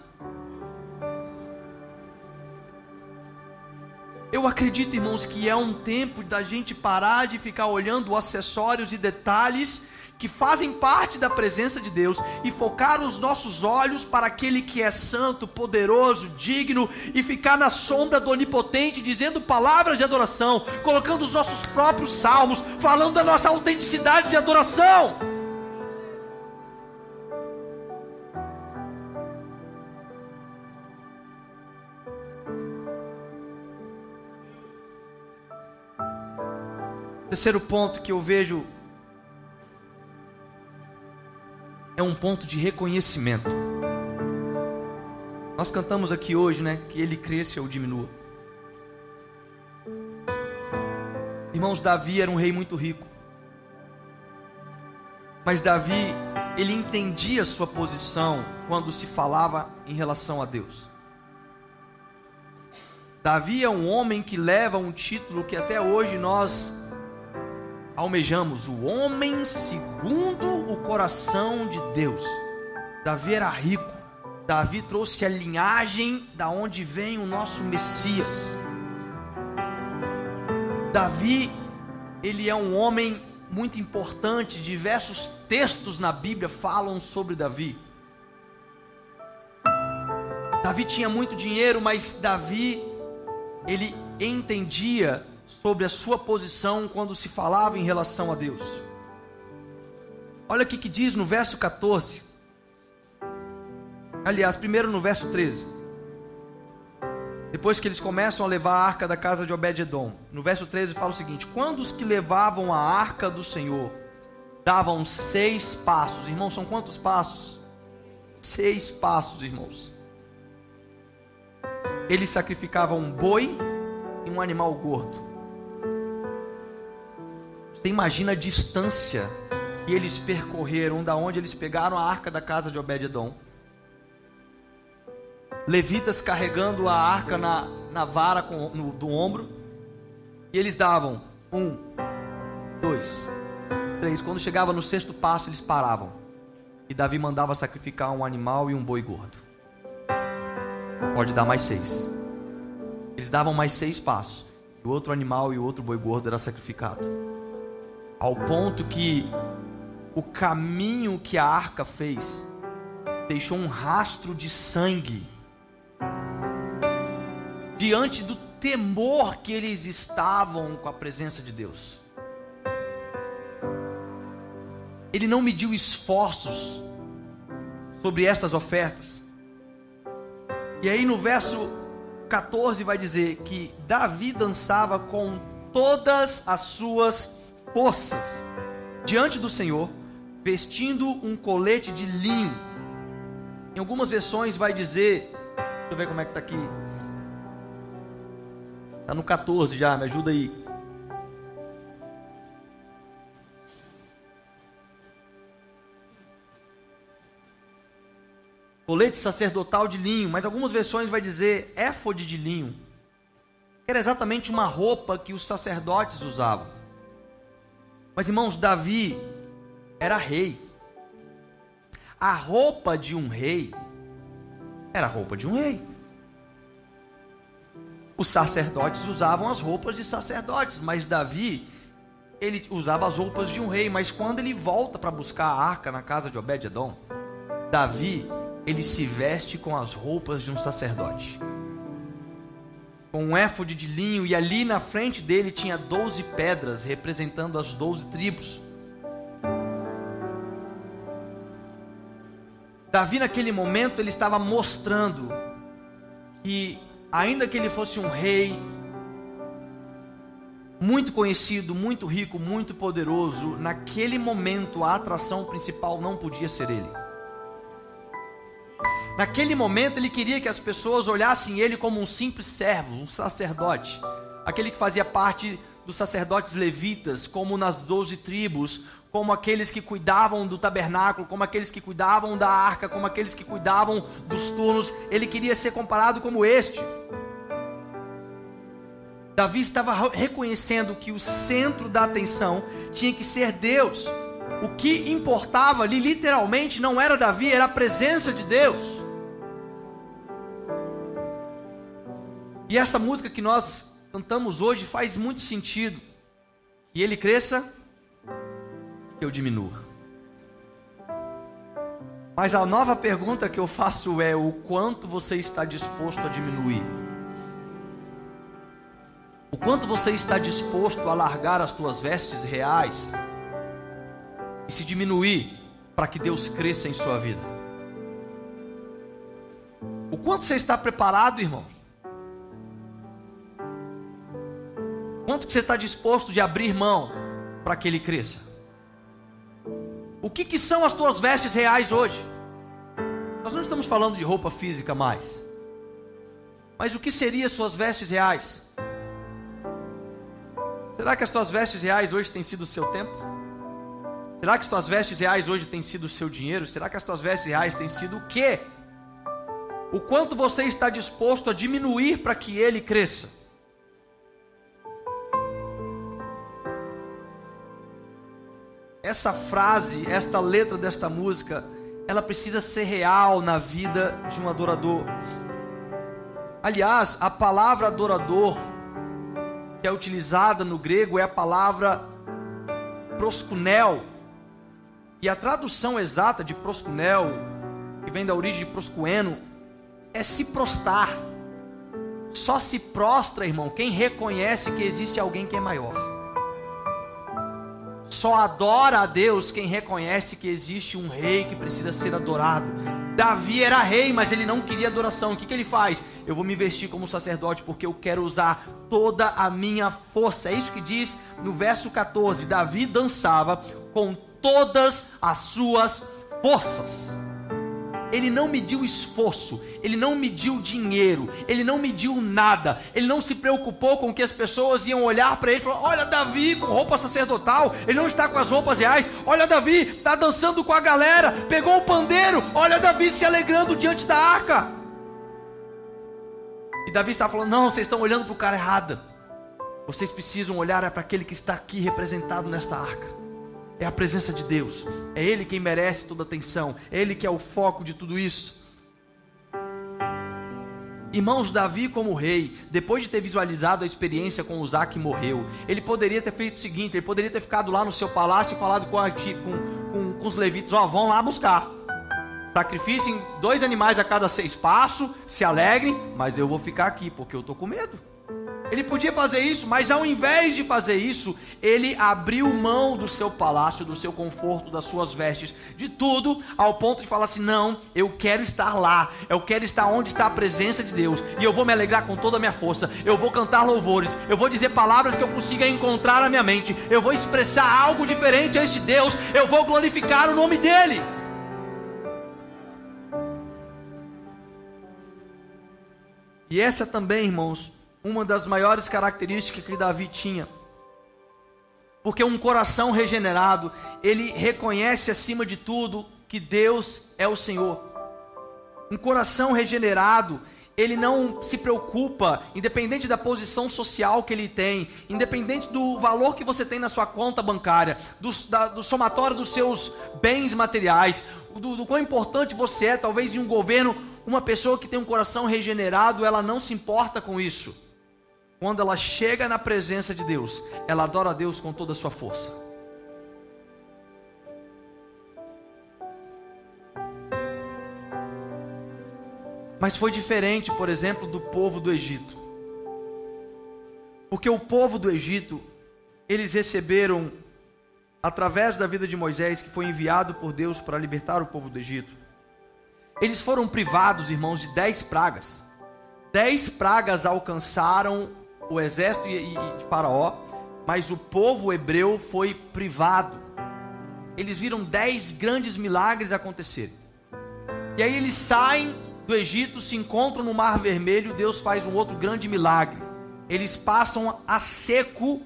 Eu acredito, irmãos, que é um tempo da gente parar de ficar olhando acessórios e detalhes que fazem parte da presença de Deus e focar os nossos olhos para aquele que é santo, poderoso, digno e ficar na sombra do onipotente, dizendo palavras de adoração, colocando os nossos próprios salmos, falando da nossa autenticidade de adoração. Terceiro ponto que eu vejo é um ponto de reconhecimento. Nós cantamos aqui hoje, né, que ele cresça ou diminua. Irmãos, Davi era um rei muito rico. Mas Davi, ele entendia sua posição quando se falava em relação a Deus. Davi é um homem que leva um título que até hoje nós almejamos o homem segundo o coração de Deus. Davi era rico. Davi trouxe a linhagem da onde vem o nosso Messias. Davi, ele é um homem muito importante, diversos textos na Bíblia falam sobre Davi. Davi tinha muito dinheiro, mas Davi ele entendia sobre a sua posição quando se falava em relação a Deus. Olha o que diz no verso 14. Aliás, primeiro no verso 13. Depois que eles começam a levar a arca da casa de Obed-Edom. No verso 13 fala o seguinte: Quando os que levavam a arca do Senhor davam seis passos, irmãos, são quantos passos? Seis passos, irmãos. Eles sacrificavam um boi e um animal gordo. Você imagina a distância que eles percorreram da onde eles pegaram a arca da casa de Obed-edom. Levitas carregando a arca na, na vara com, no, do ombro. E eles davam um, dois, três. Quando chegava no sexto passo, eles paravam. E Davi mandava sacrificar um animal e um boi gordo. Pode dar mais seis. Eles davam mais seis passos. E o outro animal e o outro boi gordo era sacrificado ao ponto que o caminho que a arca fez deixou um rastro de sangue diante do temor que eles estavam com a presença de Deus. Ele não mediu esforços sobre estas ofertas. E aí no verso 14 vai dizer que Davi dançava com todas as suas forças diante do Senhor, vestindo um colete de linho. Em algumas versões vai dizer, deixa eu ver como é que está aqui. Está no 14 já, me ajuda aí. Colete sacerdotal de linho, mas algumas versões vai dizer éfode de linho. Era exatamente uma roupa que os sacerdotes usavam. Mas irmãos, Davi era rei. A roupa de um rei era a roupa de um rei. Os sacerdotes usavam as roupas de sacerdotes, mas Davi, ele usava as roupas de um rei. Mas quando ele volta para buscar a arca na casa de Obed-Edom, Davi, ele se veste com as roupas de um sacerdote com um éfode de linho, e ali na frente dele tinha doze pedras, representando as doze tribos. Davi, naquele momento, ele estava mostrando que, ainda que ele fosse um rei, muito conhecido, muito rico, muito poderoso, naquele momento a atração principal não podia ser ele. Naquele momento ele queria que as pessoas olhassem ele como um simples servo, um sacerdote, aquele que fazia parte dos sacerdotes levitas, como nas doze tribos, como aqueles que cuidavam do tabernáculo, como aqueles que cuidavam da arca, como aqueles que cuidavam dos turnos. Ele queria ser comparado como este. Davi estava reconhecendo que o centro da atenção tinha que ser Deus. O que importava ali, literalmente, não era Davi, era a presença de Deus. E essa música que nós cantamos hoje faz muito sentido. Que ele cresça, que eu diminua. Mas a nova pergunta que eu faço é: o quanto você está disposto a diminuir? O quanto você está disposto a largar as tuas vestes reais e se diminuir para que Deus cresça em sua vida? O quanto você está preparado, irmão? Quanto que você está disposto de abrir mão para que ele cresça? O que, que são as tuas vestes reais hoje? Nós não estamos falando de roupa física mais. Mas o que seriam suas vestes reais? Será que as tuas vestes reais hoje têm sido o seu tempo? Será que as tuas vestes reais hoje têm sido o seu dinheiro? Será que as tuas vestes reais têm sido o quê? O quanto você está disposto a diminuir para que ele cresça? Essa frase, esta letra desta música, ela precisa ser real na vida de um adorador. Aliás, a palavra adorador que é utilizada no grego é a palavra proskunel. E a tradução exata de proskunel, que vem da origem de proscueno, é se prostrar. Só se prostra, irmão, quem reconhece que existe alguém que é maior. Só adora a Deus quem reconhece que existe um rei que precisa ser adorado. Davi era rei, mas ele não queria adoração. O que, que ele faz? Eu vou me vestir como sacerdote porque eu quero usar toda a minha força. É isso que diz no verso 14: Davi dançava com todas as suas forças ele não mediu esforço, ele não mediu dinheiro, ele não mediu nada, ele não se preocupou com que as pessoas iam olhar para ele e falar: Olha, Davi com roupa sacerdotal, ele não está com as roupas reais, olha, Davi está dançando com a galera, pegou o pandeiro, olha, Davi se alegrando diante da arca. E Davi está falando: Não, vocês estão olhando para o cara errado, vocês precisam olhar para aquele que está aqui representado nesta arca é a presença de Deus. É Ele quem merece toda atenção. É Ele que é o foco de tudo isso. Irmãos, Davi, como rei, depois de ter visualizado a experiência com Uzá que morreu, ele poderia ter feito o seguinte: ele poderia ter ficado lá no seu palácio e falado com, a, com, com, com os levitas: Ó, oh, vão lá buscar. Sacrificem dois animais a cada seis passos, se alegrem, mas eu vou ficar aqui porque eu estou com medo. Ele podia fazer isso, mas ao invés de fazer isso, ele abriu mão do seu palácio, do seu conforto, das suas vestes, de tudo, ao ponto de falar assim: não, eu quero estar lá, eu quero estar onde está a presença de Deus, e eu vou me alegrar com toda a minha força, eu vou cantar louvores, eu vou dizer palavras que eu consiga encontrar na minha mente, eu vou expressar algo diferente a este Deus, eu vou glorificar o nome dEle. E essa também, irmãos, uma das maiores características que Davi tinha. Porque um coração regenerado, ele reconhece acima de tudo que Deus é o Senhor. Um coração regenerado, ele não se preocupa, independente da posição social que ele tem, independente do valor que você tem na sua conta bancária, do, da, do somatório dos seus bens materiais, do, do quão importante você é, talvez em um governo, uma pessoa que tem um coração regenerado, ela não se importa com isso quando ela chega na presença de Deus, ela adora a Deus com toda a sua força. Mas foi diferente, por exemplo, do povo do Egito. Porque o povo do Egito, eles receberam, através da vida de Moisés, que foi enviado por Deus para libertar o povo do Egito, eles foram privados, irmãos, de dez pragas. Dez pragas alcançaram o exército de Faraó, mas o povo hebreu foi privado. Eles viram dez grandes milagres acontecerem. E aí eles saem do Egito, se encontram no Mar Vermelho, Deus faz um outro grande milagre. Eles passam a seco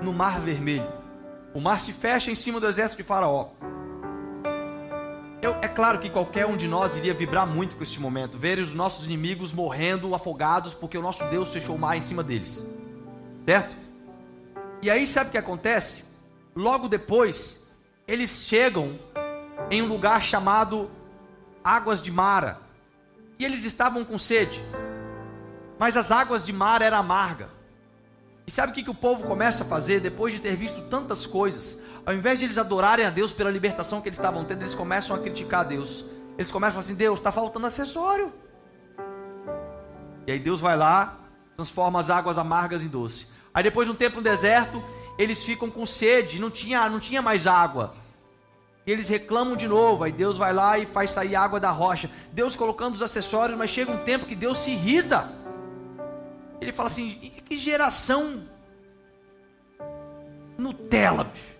no Mar Vermelho. O mar se fecha em cima do exército de Faraó. Eu, é claro que qualquer um de nós iria vibrar muito com este momento, ver os nossos inimigos morrendo afogados porque o nosso Deus fechou o mar em cima deles, certo? E aí sabe o que acontece? Logo depois, eles chegam em um lugar chamado Águas de Mara, e eles estavam com sede, mas as águas de Mara eram amargas. E sabe o que, que o povo começa a fazer depois de ter visto tantas coisas? Ao invés de eles adorarem a Deus pela libertação que eles estavam tendo, eles começam a criticar a Deus. Eles começam a falar assim: Deus, está faltando acessório. E aí Deus vai lá, transforma as águas amargas em doce. Aí depois de um tempo no deserto, eles ficam com sede, não tinha, não tinha mais água. E eles reclamam de novo, aí Deus vai lá e faz sair água da rocha. Deus colocando os acessórios, mas chega um tempo que Deus se irrita. Ele fala assim: que geração Nutella, bicho.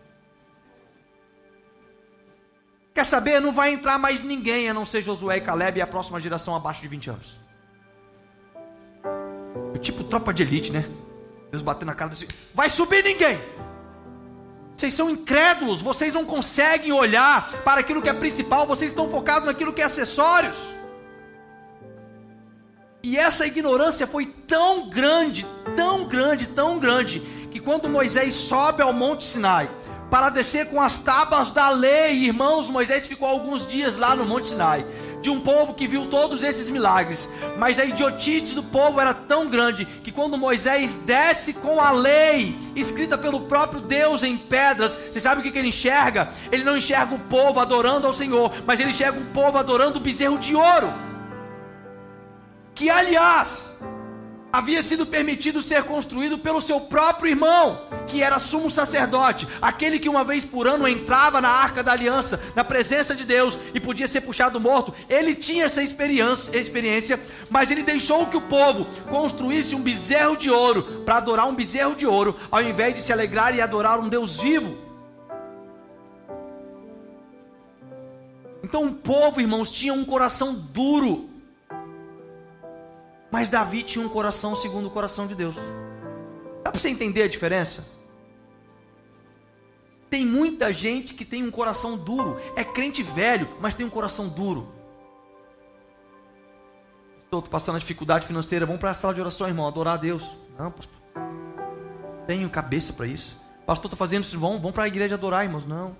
Quer saber? Não vai entrar mais ninguém a não ser Josué e Caleb e a próxima geração abaixo de 20 anos. É tipo tropa de elite, né? Deus batendo na cara desse. Vai subir ninguém. Vocês são incrédulos, vocês não conseguem olhar para aquilo que é principal, vocês estão focados naquilo que é acessórios. E essa ignorância foi tão grande, tão grande, tão grande, que quando Moisés sobe ao Monte Sinai, para descer com as tábuas da lei. Irmãos, Moisés ficou alguns dias lá no Monte Sinai, de um povo que viu todos esses milagres, mas a idiotice do povo era tão grande que quando Moisés desce com a lei, escrita pelo próprio Deus em pedras, você sabe o que, que ele enxerga? Ele não enxerga o povo adorando ao Senhor, mas ele enxerga o povo adorando o bezerro de ouro, que aliás, havia sido permitido ser construído pelo seu próprio irmão, que era sumo sacerdote, aquele que uma vez por ano entrava na arca da aliança, na presença de Deus e podia ser puxado morto. Ele tinha essa experiência, experiência mas ele deixou que o povo construísse um bezerro de ouro para adorar um bezerro de ouro, ao invés de se alegrar e adorar um Deus vivo. Então o povo, irmãos, tinha um coração duro mas Davi tinha um coração segundo o coração de Deus. Dá para você entender a diferença? Tem muita gente que tem um coração duro, é crente velho, mas tem um coração duro. Estou passando dificuldade financeira, vamos para a sala de oração, irmão, adorar a Deus. Não, pastor. Tenho cabeça para isso. Pastor está fazendo isso, vamos, vamos para a igreja adorar, irmãos. Não.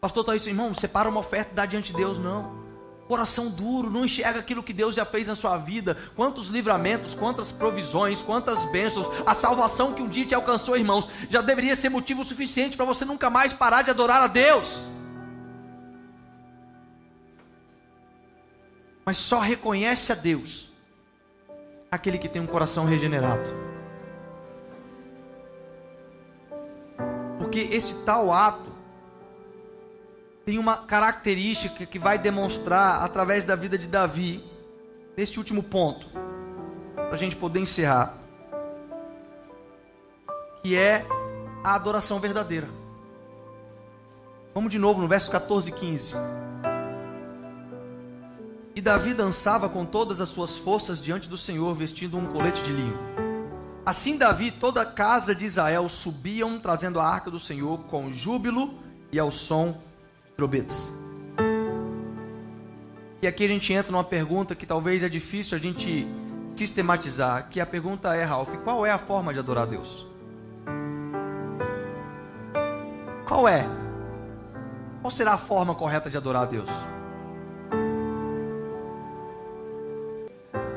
Pastor está isso, irmão, separa uma oferta e dá diante de Deus. Não coração duro, não enxerga aquilo que Deus já fez na sua vida, quantos livramentos, quantas provisões, quantas bênçãos, a salvação que um dia te alcançou, irmãos, já deveria ser motivo suficiente para você nunca mais parar de adorar a Deus. Mas só reconhece a Deus aquele que tem um coração regenerado. Porque este tal ato tem uma característica que vai demonstrar através da vida de Davi, neste último ponto, para a gente poder encerrar, que é a adoração verdadeira. Vamos de novo no verso 14 e 15. E Davi dançava com todas as suas forças diante do Senhor, vestindo um colete de linho. Assim Davi e toda a casa de Israel subiam, trazendo a arca do Senhor com júbilo e ao som trombetas. E aqui a gente entra numa pergunta que talvez é difícil a gente sistematizar, que a pergunta é, Ralph, qual é a forma de adorar a Deus? Qual é? Qual será a forma correta de adorar a Deus?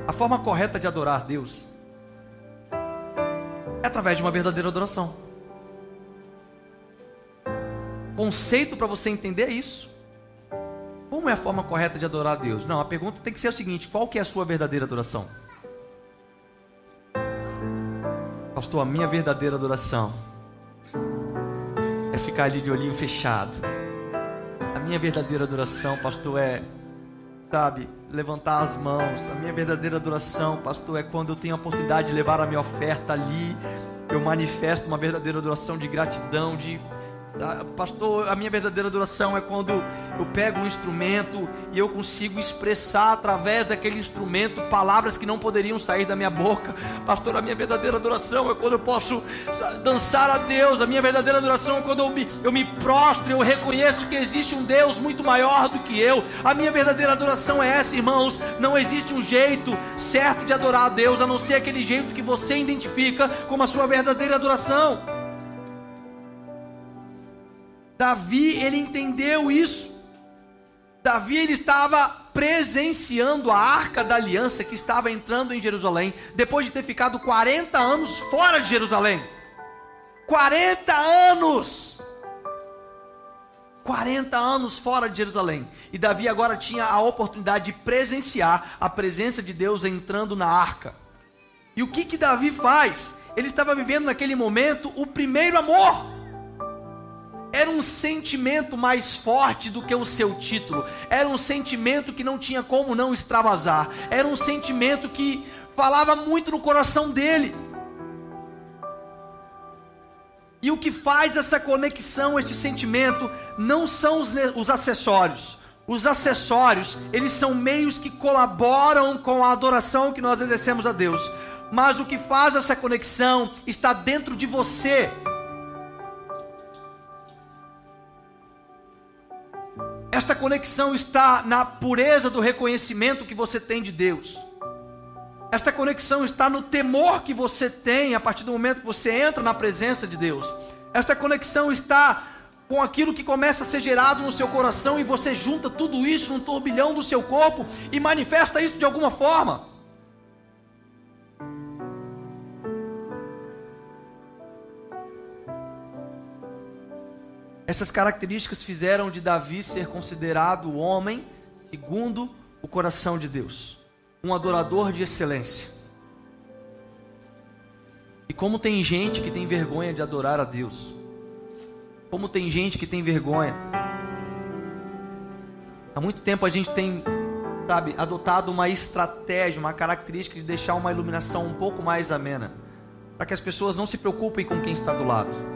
A forma correta de adorar a Deus é através de uma verdadeira adoração conceito para você entender isso. Como é a forma correta de adorar a Deus? Não, a pergunta tem que ser o seguinte: qual que é a sua verdadeira adoração? Pastor, a minha verdadeira adoração é ficar ali de olhinho fechado. A minha verdadeira adoração, pastor, é, sabe, levantar as mãos. A minha verdadeira adoração, pastor, é quando eu tenho a oportunidade de levar a minha oferta ali. Eu manifesto uma verdadeira adoração de gratidão, de Pastor, a minha verdadeira adoração é quando eu pego um instrumento e eu consigo expressar através daquele instrumento palavras que não poderiam sair da minha boca. Pastor, a minha verdadeira adoração é quando eu posso dançar a Deus. A minha verdadeira adoração é quando eu me, eu me prostro, eu reconheço que existe um Deus muito maior do que eu. A minha verdadeira adoração é essa, irmãos. Não existe um jeito certo de adorar a Deus, a não ser aquele jeito que você identifica como a sua verdadeira adoração. Davi, ele entendeu isso. Davi, ele estava presenciando a arca da aliança que estava entrando em Jerusalém, depois de ter ficado 40 anos fora de Jerusalém. 40 anos! 40 anos fora de Jerusalém. E Davi agora tinha a oportunidade de presenciar a presença de Deus entrando na arca. E o que que Davi faz? Ele estava vivendo naquele momento o primeiro amor era um sentimento mais forte do que o seu título, era um sentimento que não tinha como não extravasar, era um sentimento que falava muito no coração dele. E o que faz essa conexão, este sentimento, não são os, os acessórios. Os acessórios, eles são meios que colaboram com a adoração que nós exercemos a Deus. Mas o que faz essa conexão está dentro de você. Esta conexão está na pureza do reconhecimento que você tem de Deus. Esta conexão está no temor que você tem a partir do momento que você entra na presença de Deus. Esta conexão está com aquilo que começa a ser gerado no seu coração e você junta tudo isso num turbilhão do seu corpo e manifesta isso de alguma forma. Essas características fizeram de Davi ser considerado o homem segundo o coração de Deus, um adorador de excelência. E como tem gente que tem vergonha de adorar a Deus, como tem gente que tem vergonha. Há muito tempo a gente tem, sabe, adotado uma estratégia, uma característica de deixar uma iluminação um pouco mais amena, para que as pessoas não se preocupem com quem está do lado.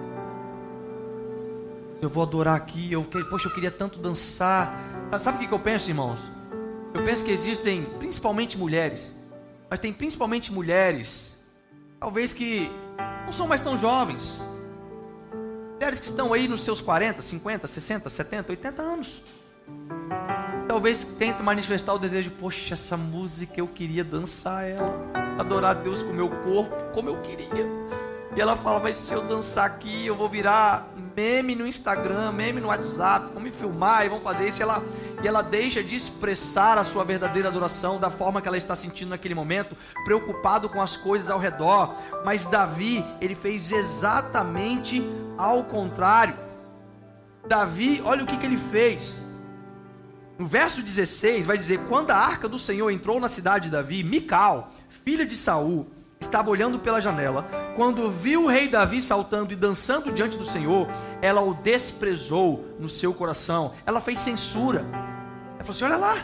Eu vou adorar aqui, eu, poxa, eu queria tanto dançar. Sabe o que eu penso, irmãos? Eu penso que existem principalmente mulheres, mas tem principalmente mulheres, talvez que não são mais tão jovens, mulheres que estão aí nos seus 40, 50, 60, 70, 80 anos. Talvez tentem manifestar o desejo, poxa, essa música eu queria dançar ela, adorar Deus com o meu corpo, como eu queria. E ela fala, mas se eu dançar aqui, eu vou virar meme no Instagram, meme no WhatsApp, vão me filmar e vão fazer isso. E ela, e ela deixa de expressar a sua verdadeira adoração da forma que ela está sentindo naquele momento, preocupado com as coisas ao redor. Mas Davi, ele fez exatamente ao contrário. Davi, olha o que, que ele fez. No verso 16 vai dizer: Quando a arca do Senhor entrou na cidade de Davi, Mical, filha de Saul, estava olhando pela janela. Quando viu o rei Davi saltando e dançando diante do Senhor, ela o desprezou no seu coração. Ela fez censura. Ela falou assim: Olha lá,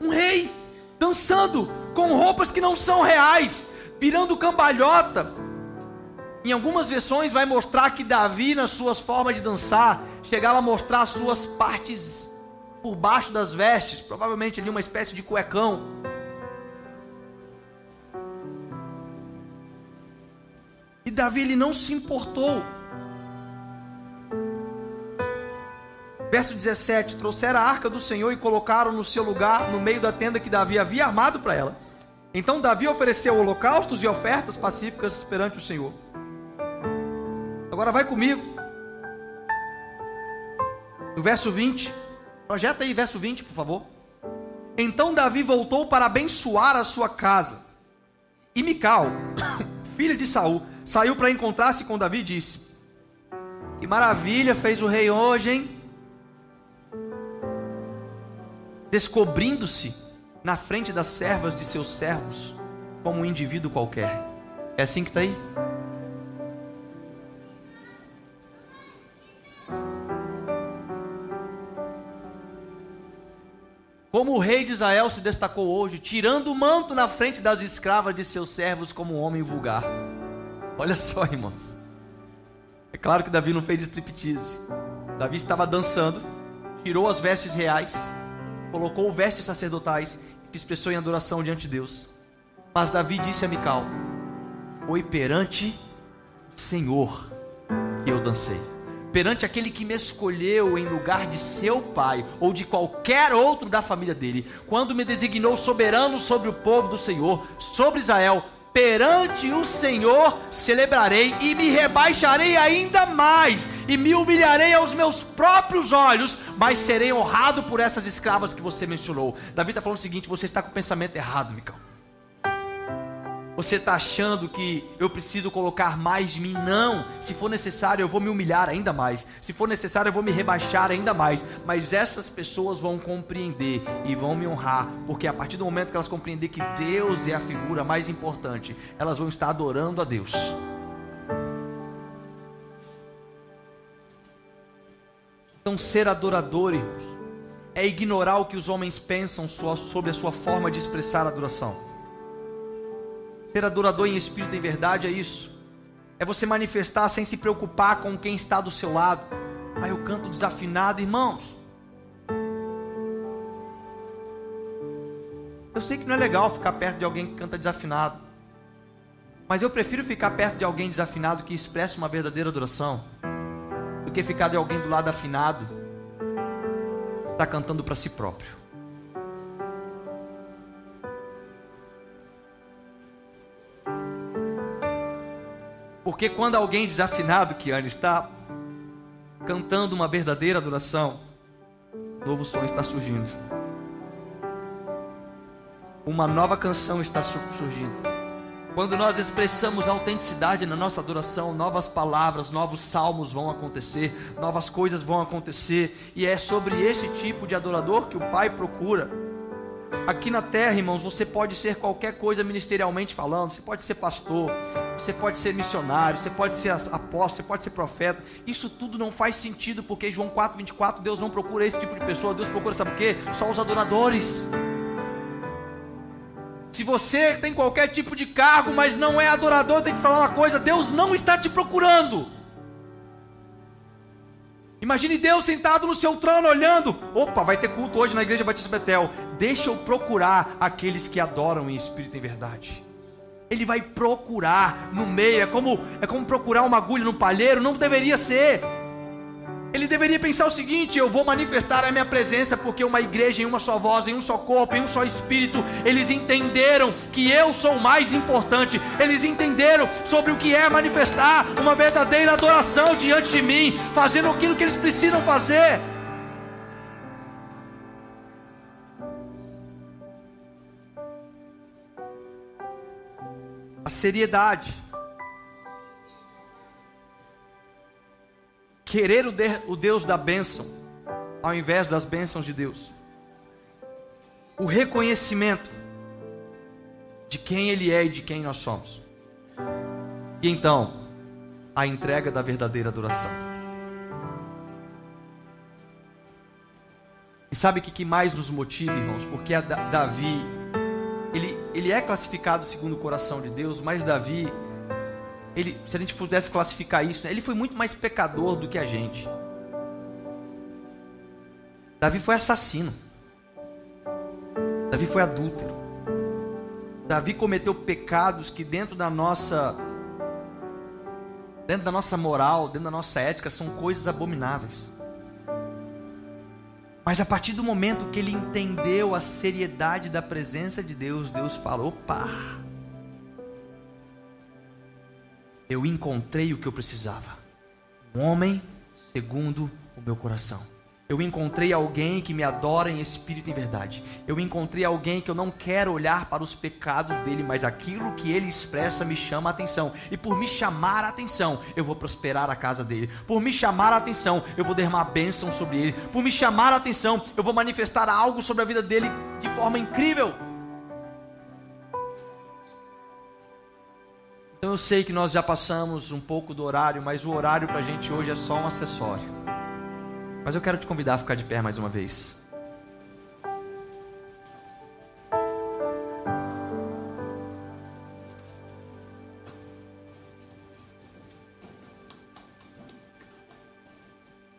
um rei dançando com roupas que não são reais, virando cambalhota. Em algumas versões vai mostrar que Davi, nas suas formas de dançar, chegava a mostrar as suas partes por baixo das vestes, provavelmente ali uma espécie de cuecão. E Davi ele não se importou. Verso 17: Trouxeram a arca do Senhor e colocaram no seu lugar, no meio da tenda que Davi havia armado para ela. Então Davi ofereceu holocaustos e ofertas pacíficas perante o Senhor. Agora vai comigo. No verso 20. Projeta aí, verso 20, por favor. Então Davi voltou para abençoar a sua casa. E Mical, (coughs) filha de Saul, saiu para encontrar-se com Davi e disse: Que maravilha fez o rei hoje, hein? Descobrindo-se na frente das servas de seus servos, como um indivíduo qualquer. É assim que está aí? Como o rei de Israel se destacou hoje, tirando o manto na frente das escravas de seus servos como um homem vulgar. Olha só, irmãos. É claro que Davi não fez striptease. Davi estava dançando, tirou as vestes reais, colocou vestes sacerdotais e se expressou em adoração diante de Deus. Mas Davi disse a Mical: Foi perante o Senhor que eu dancei. Perante aquele que me escolheu em lugar de seu pai ou de qualquer outro da família dele, quando me designou soberano sobre o povo do Senhor, sobre Israel, perante o Senhor celebrarei e me rebaixarei ainda mais e me humilharei aos meus próprios olhos, mas serei honrado por essas escravas que você mencionou. Davi está falando o seguinte: você está com o pensamento errado, Micão. Você está achando que eu preciso colocar mais de mim? Não. Se for necessário, eu vou me humilhar ainda mais. Se for necessário, eu vou me rebaixar ainda mais. Mas essas pessoas vão compreender e vão me honrar, porque a partir do momento que elas compreender que Deus é a figura mais importante, elas vão estar adorando a Deus. Então, ser adorador, irmãos, é ignorar o que os homens pensam sobre a sua forma de expressar adoração. Ser adorador em espírito e em verdade é isso. É você manifestar sem se preocupar com quem está do seu lado. Aí eu canto desafinado, irmãos. Eu sei que não é legal ficar perto de alguém que canta desafinado. Mas eu prefiro ficar perto de alguém desafinado que expressa uma verdadeira adoração do que ficar de alguém do lado afinado que está cantando para si próprio. Porque quando alguém desafinado, que está cantando uma verdadeira adoração, novo som está surgindo. Uma nova canção está surgindo. Quando nós expressamos autenticidade na nossa adoração, novas palavras, novos salmos vão acontecer, novas coisas vão acontecer, e é sobre esse tipo de adorador que o Pai procura. Aqui na terra, irmãos, você pode ser qualquer coisa ministerialmente falando, você pode ser pastor, você pode ser missionário, você pode ser apóstolo, você pode ser profeta. Isso tudo não faz sentido, porque João 4,24, Deus não procura esse tipo de pessoa, Deus procura, sabe o quê? Só os adoradores. Se você tem qualquer tipo de cargo, mas não é adorador, tem que falar uma coisa: Deus não está te procurando. Imagine Deus sentado no seu trono olhando. Opa, vai ter culto hoje na igreja Batista Betel. Deixa eu procurar aqueles que adoram em espírito e em verdade. Ele vai procurar no meio, é como é como procurar uma agulha no palheiro, não deveria ser. Ele deveria pensar o seguinte: eu vou manifestar a minha presença, porque uma igreja em uma só voz, em um só corpo, em um só espírito, eles entenderam que eu sou o mais importante, eles entenderam sobre o que é manifestar uma verdadeira adoração diante de mim, fazendo aquilo que eles precisam fazer. A seriedade querer o, de, o Deus da bênção, ao invés das bênçãos de Deus. O reconhecimento de quem Ele é e de quem nós somos. E então, a entrega da verdadeira adoração. E sabe o que, mais nos motiva, irmãos? Porque a Davi, ele, ele é classificado segundo o coração de Deus, mas Davi ele, se a gente pudesse classificar isso, né, ele foi muito mais pecador do que a gente. Davi foi assassino. Davi foi adúltero. Davi cometeu pecados que dentro da nossa dentro da nossa moral, dentro da nossa ética são coisas abomináveis. Mas a partir do momento que ele entendeu a seriedade da presença de Deus, Deus falou: opa, eu encontrei o que eu precisava. Um homem segundo o meu coração. Eu encontrei alguém que me adora em espírito e em verdade. Eu encontrei alguém que eu não quero olhar para os pecados dele, mas aquilo que ele expressa me chama a atenção. E por me chamar a atenção, eu vou prosperar a casa dele. Por me chamar a atenção, eu vou derramar bênção sobre ele. Por me chamar a atenção, eu vou manifestar algo sobre a vida dele de forma incrível. Então eu sei que nós já passamos um pouco do horário, mas o horário para a gente hoje é só um acessório. Mas eu quero te convidar a ficar de pé mais uma vez.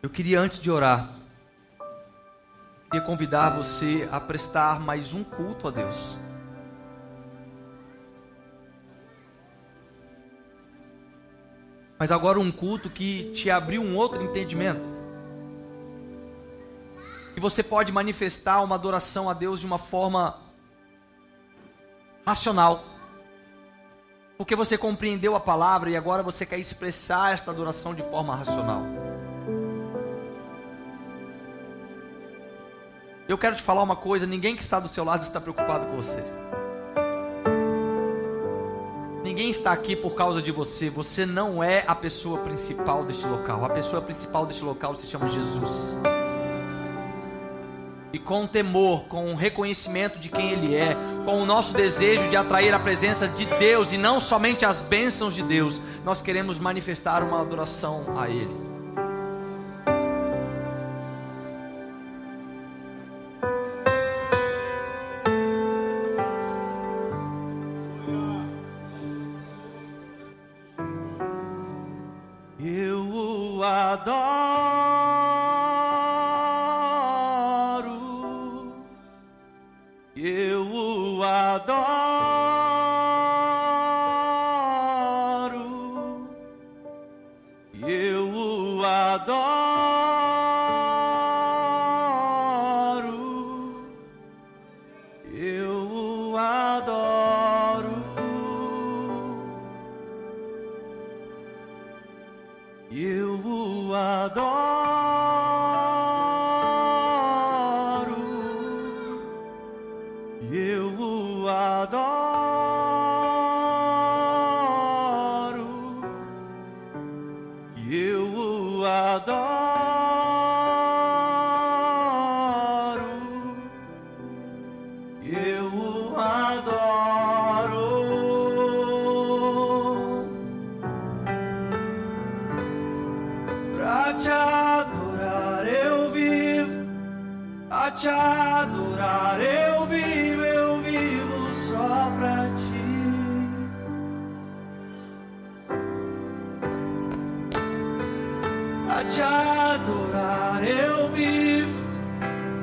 Eu queria, antes de orar, queria convidar você a prestar mais um culto a Deus. Mas agora um culto que te abriu um outro entendimento. Que você pode manifestar uma adoração a Deus de uma forma racional. Porque você compreendeu a palavra e agora você quer expressar esta adoração de forma racional. Eu quero te falar uma coisa: ninguém que está do seu lado está preocupado com você. Ninguém está aqui por causa de você. Você não é a pessoa principal deste local. A pessoa principal deste local se chama Jesus. E com temor, com o reconhecimento de quem Ele é, com o nosso desejo de atrair a presença de Deus e não somente as bênçãos de Deus, nós queremos manifestar uma adoração a Ele. Adorar eu vivo,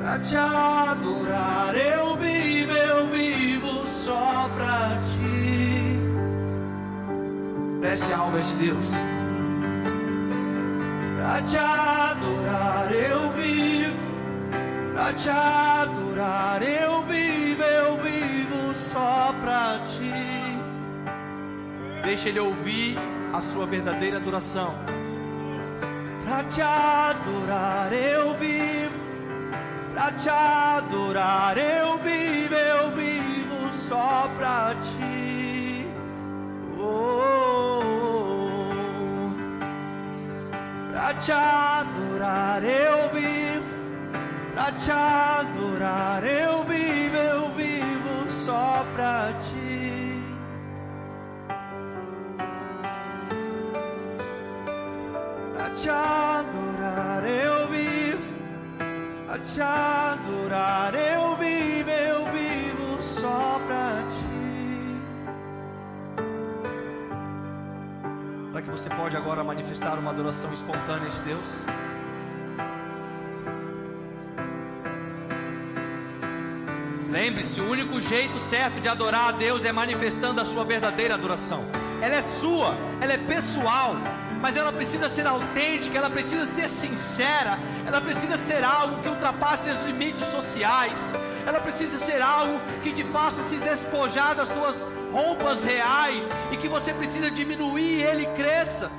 pra te adorar eu vivo, eu vivo só pra ti. Expresse a alma de Deus. Pra te adorar eu vivo, pra te adorar eu vivo, eu vivo só pra ti. Deixa ele ouvir a sua verdadeira adoração. Pra te adorar eu vivo, pra te adorar eu vivo, eu vivo só pra ti. Oh, oh, oh. Pra te adorar eu vivo, pra te adorar eu vivo, eu vivo só pra ti. Te adorar eu vivo, pra te adorar eu vivo, eu vivo só pra ti. Para que você pode agora manifestar uma adoração espontânea de Deus. Lembre-se, o único jeito certo de adorar a Deus é manifestando a sua verdadeira adoração. Ela é sua, ela é pessoal, mas ela precisa ser autêntica, ela precisa ser sincera, ela precisa ser algo que ultrapasse os limites sociais, ela precisa ser algo que te faça se despojar das tuas roupas reais e que você precisa diminuir e ele cresça.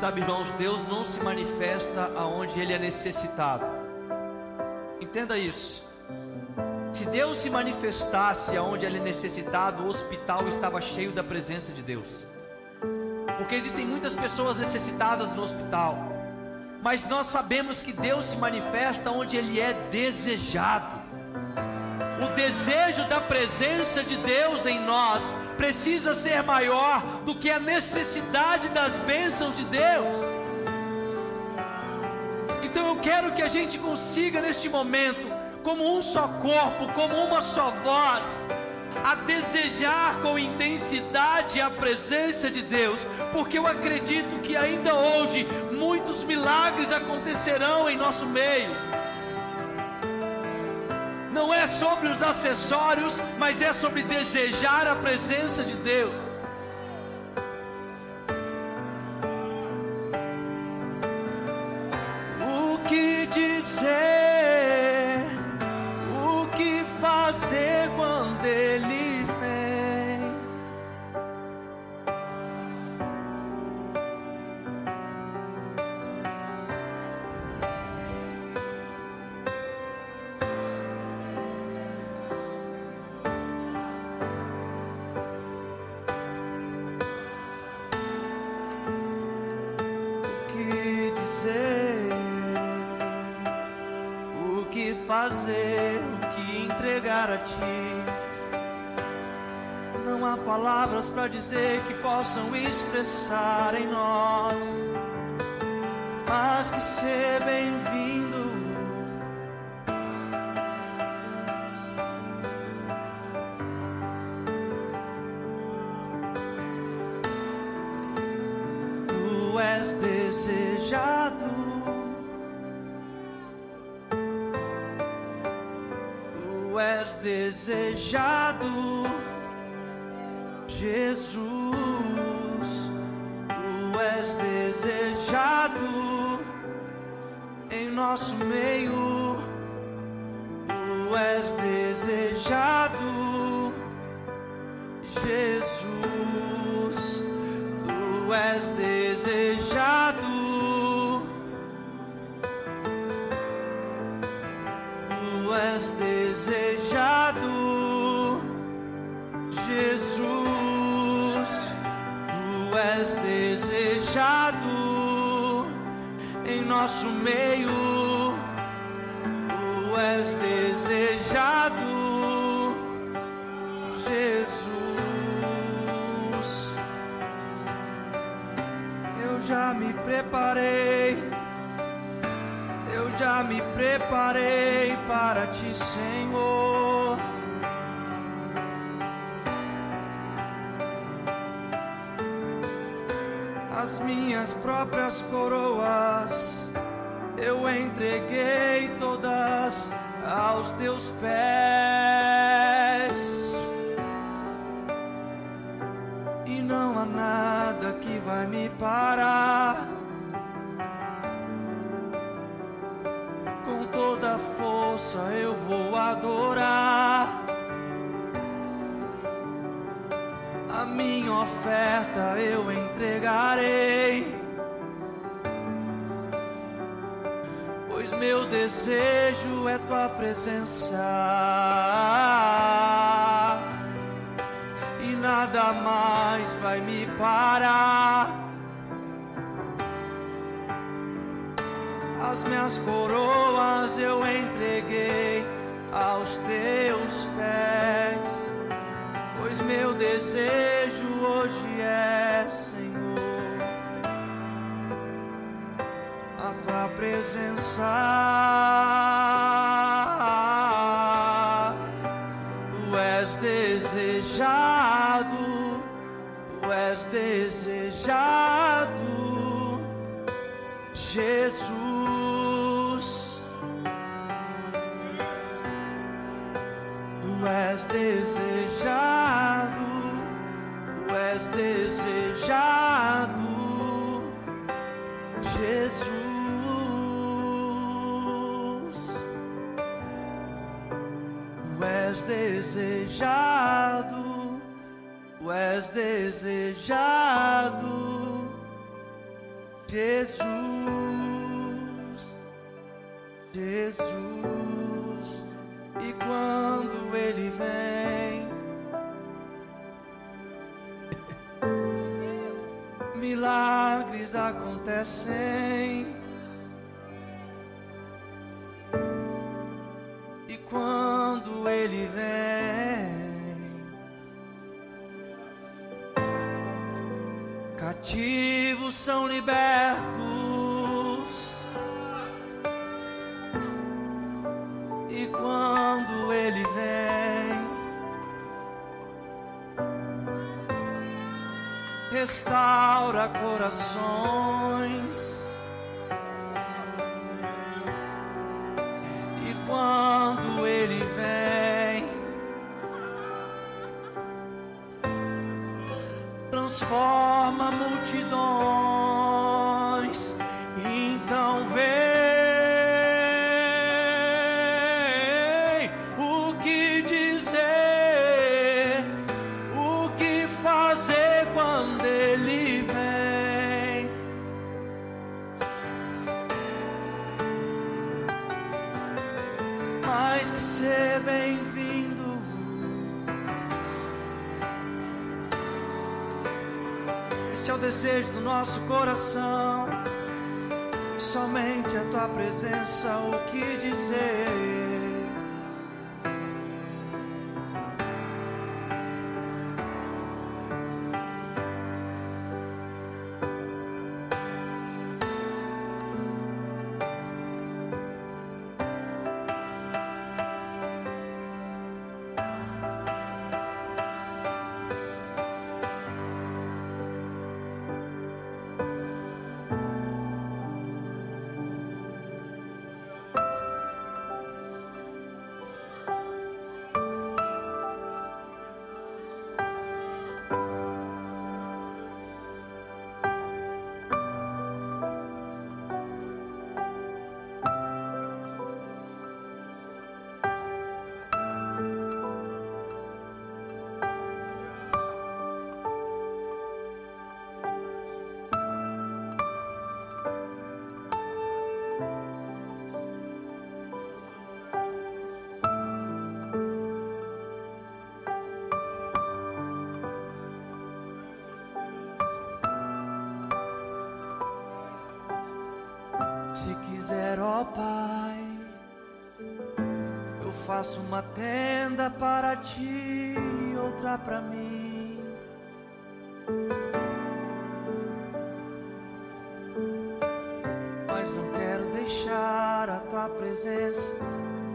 Sabe, irmãos, Deus não se manifesta aonde Ele é necessitado. Entenda isso. Se Deus se manifestasse aonde Ele é necessitado, o hospital estava cheio da presença de Deus. Porque existem muitas pessoas necessitadas no hospital. Mas nós sabemos que Deus se manifesta onde Ele é desejado. O desejo da presença de Deus em nós precisa ser maior do que a necessidade das bênçãos de Deus. Então eu quero que a gente consiga neste momento, como um só corpo, como uma só voz, a desejar com intensidade a presença de Deus, porque eu acredito que ainda hoje muitos milagres acontecerão em nosso meio não é sobre os acessórios, mas é sobre desejar a presença de Deus. Possam expressar em nós, próprias coroas eu entreguei todas aos teus pés. E não há nada que vai me parar. com toda força eu vou adorar. A minha oferta eu entregarei, meu desejo é tua presença e nada mais vai me parar. As minhas coroas eu entreguei aos teus pés, pois meu desejo hoje é, tua presença. Tu és desejado, tu és desejado. Jesus, tu és desejado, desejado, tu és desejado. Jesus, Jesus, e quando Ele vem, milagres acontecem. Quando Ele vem, cativos são libertos. E quando Ele vem, restaura corações. E quando transforma multidões. Desejo do nosso coração. Somente a tua presença, o que dizer. Faço uma tenda para ti, outra para mim. Mas não quero deixar a tua presença,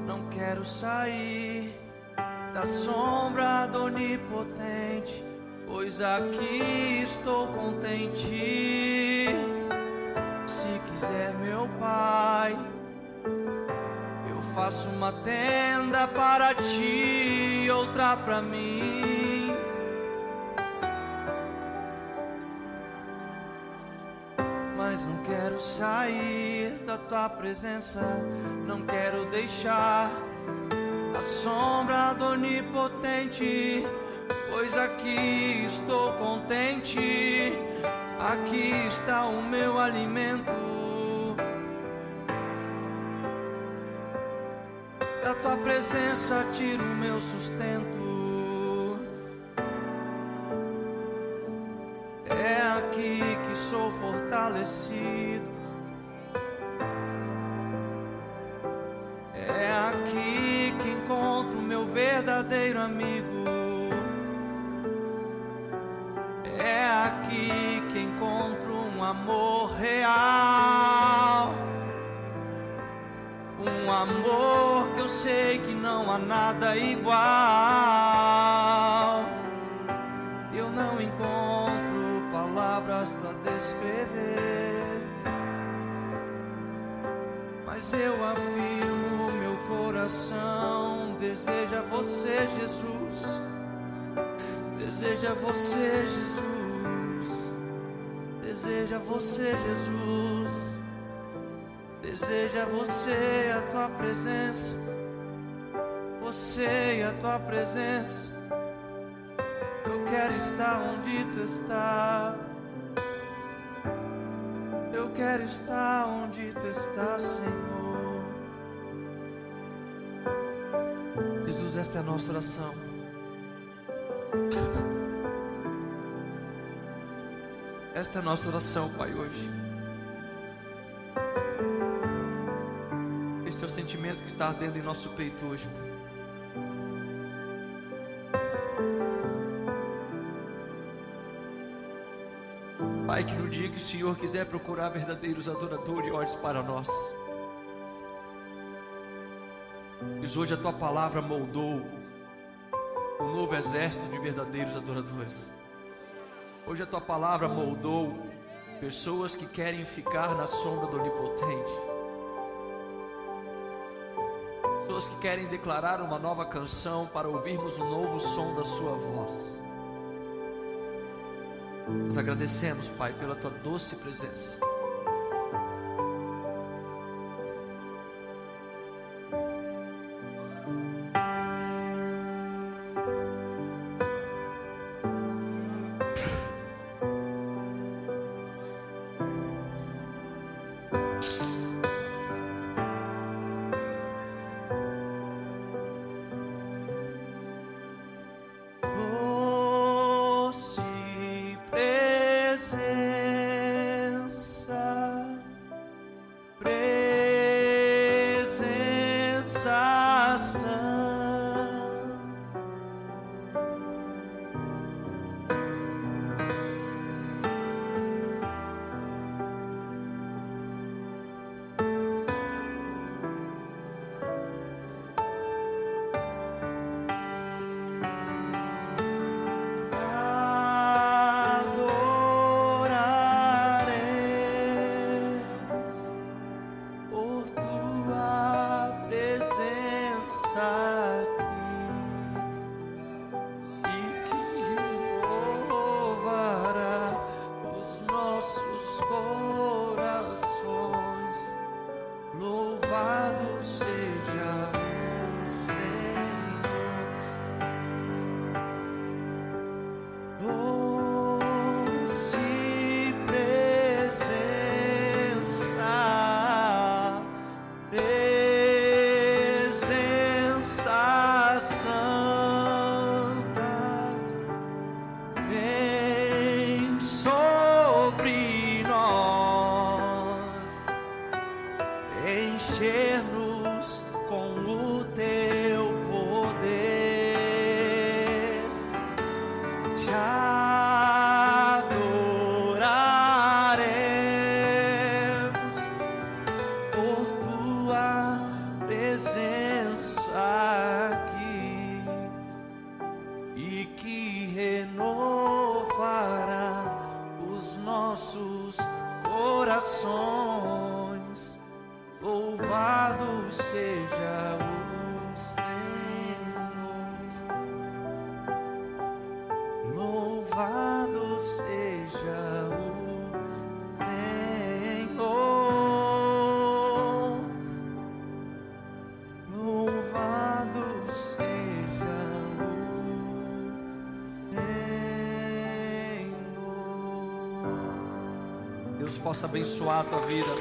não quero sair da sombra do onipotente, pois aqui estou contente. Faço uma tenda para ti, outra para mim. Mas não quero sair da tua presença, não quero deixar a sombra do onipotente, pois aqui estou contente. Aqui está o meu alimento. Presença tiro o meu sustento. É aqui que sou fortalecido. É aqui que encontro meu verdadeiro amigo. É aqui que encontro um amor real. Um amor eu sei que não há nada igual. Eu não encontro palavras para descrever. Mas eu afirmo, meu coração deseja você, Jesus. Deseja você, Jesus. Deseja você, Jesus. Deseja você, a tua presença. Você e a tua presença. Eu quero estar onde tu está. Eu quero estar onde tu estás, Senhor. Jesus, esta é a nossa oração. Esta é a nossa oração, Pai, hoje. Este é o sentimento que está ardendo em nosso peito hoje, Pai. Pai, que no dia que o Senhor quiser procurar verdadeiros adoradores, olhes para nós. Pois hoje a tua palavra moldou um novo exército de verdadeiros adoradores. Hoje a tua palavra moldou pessoas que querem ficar na sombra do Onipotente. Pessoas que querem declarar uma nova canção para ouvirmos o novo som da sua voz. Nós agradecemos, Pai, pela tua doce presença. Possa abençoar a tua vida.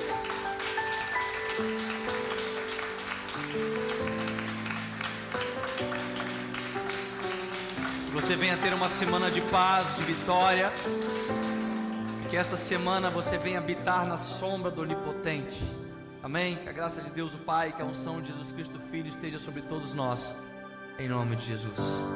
Que você venha ter uma semana de paz, de vitória. Que esta semana você venha habitar na sombra do Onipotente. Amém? Que a graça de Deus, o Pai, que a unção de Jesus Cristo, Filho, esteja sobre todos nós. Em nome de Jesus.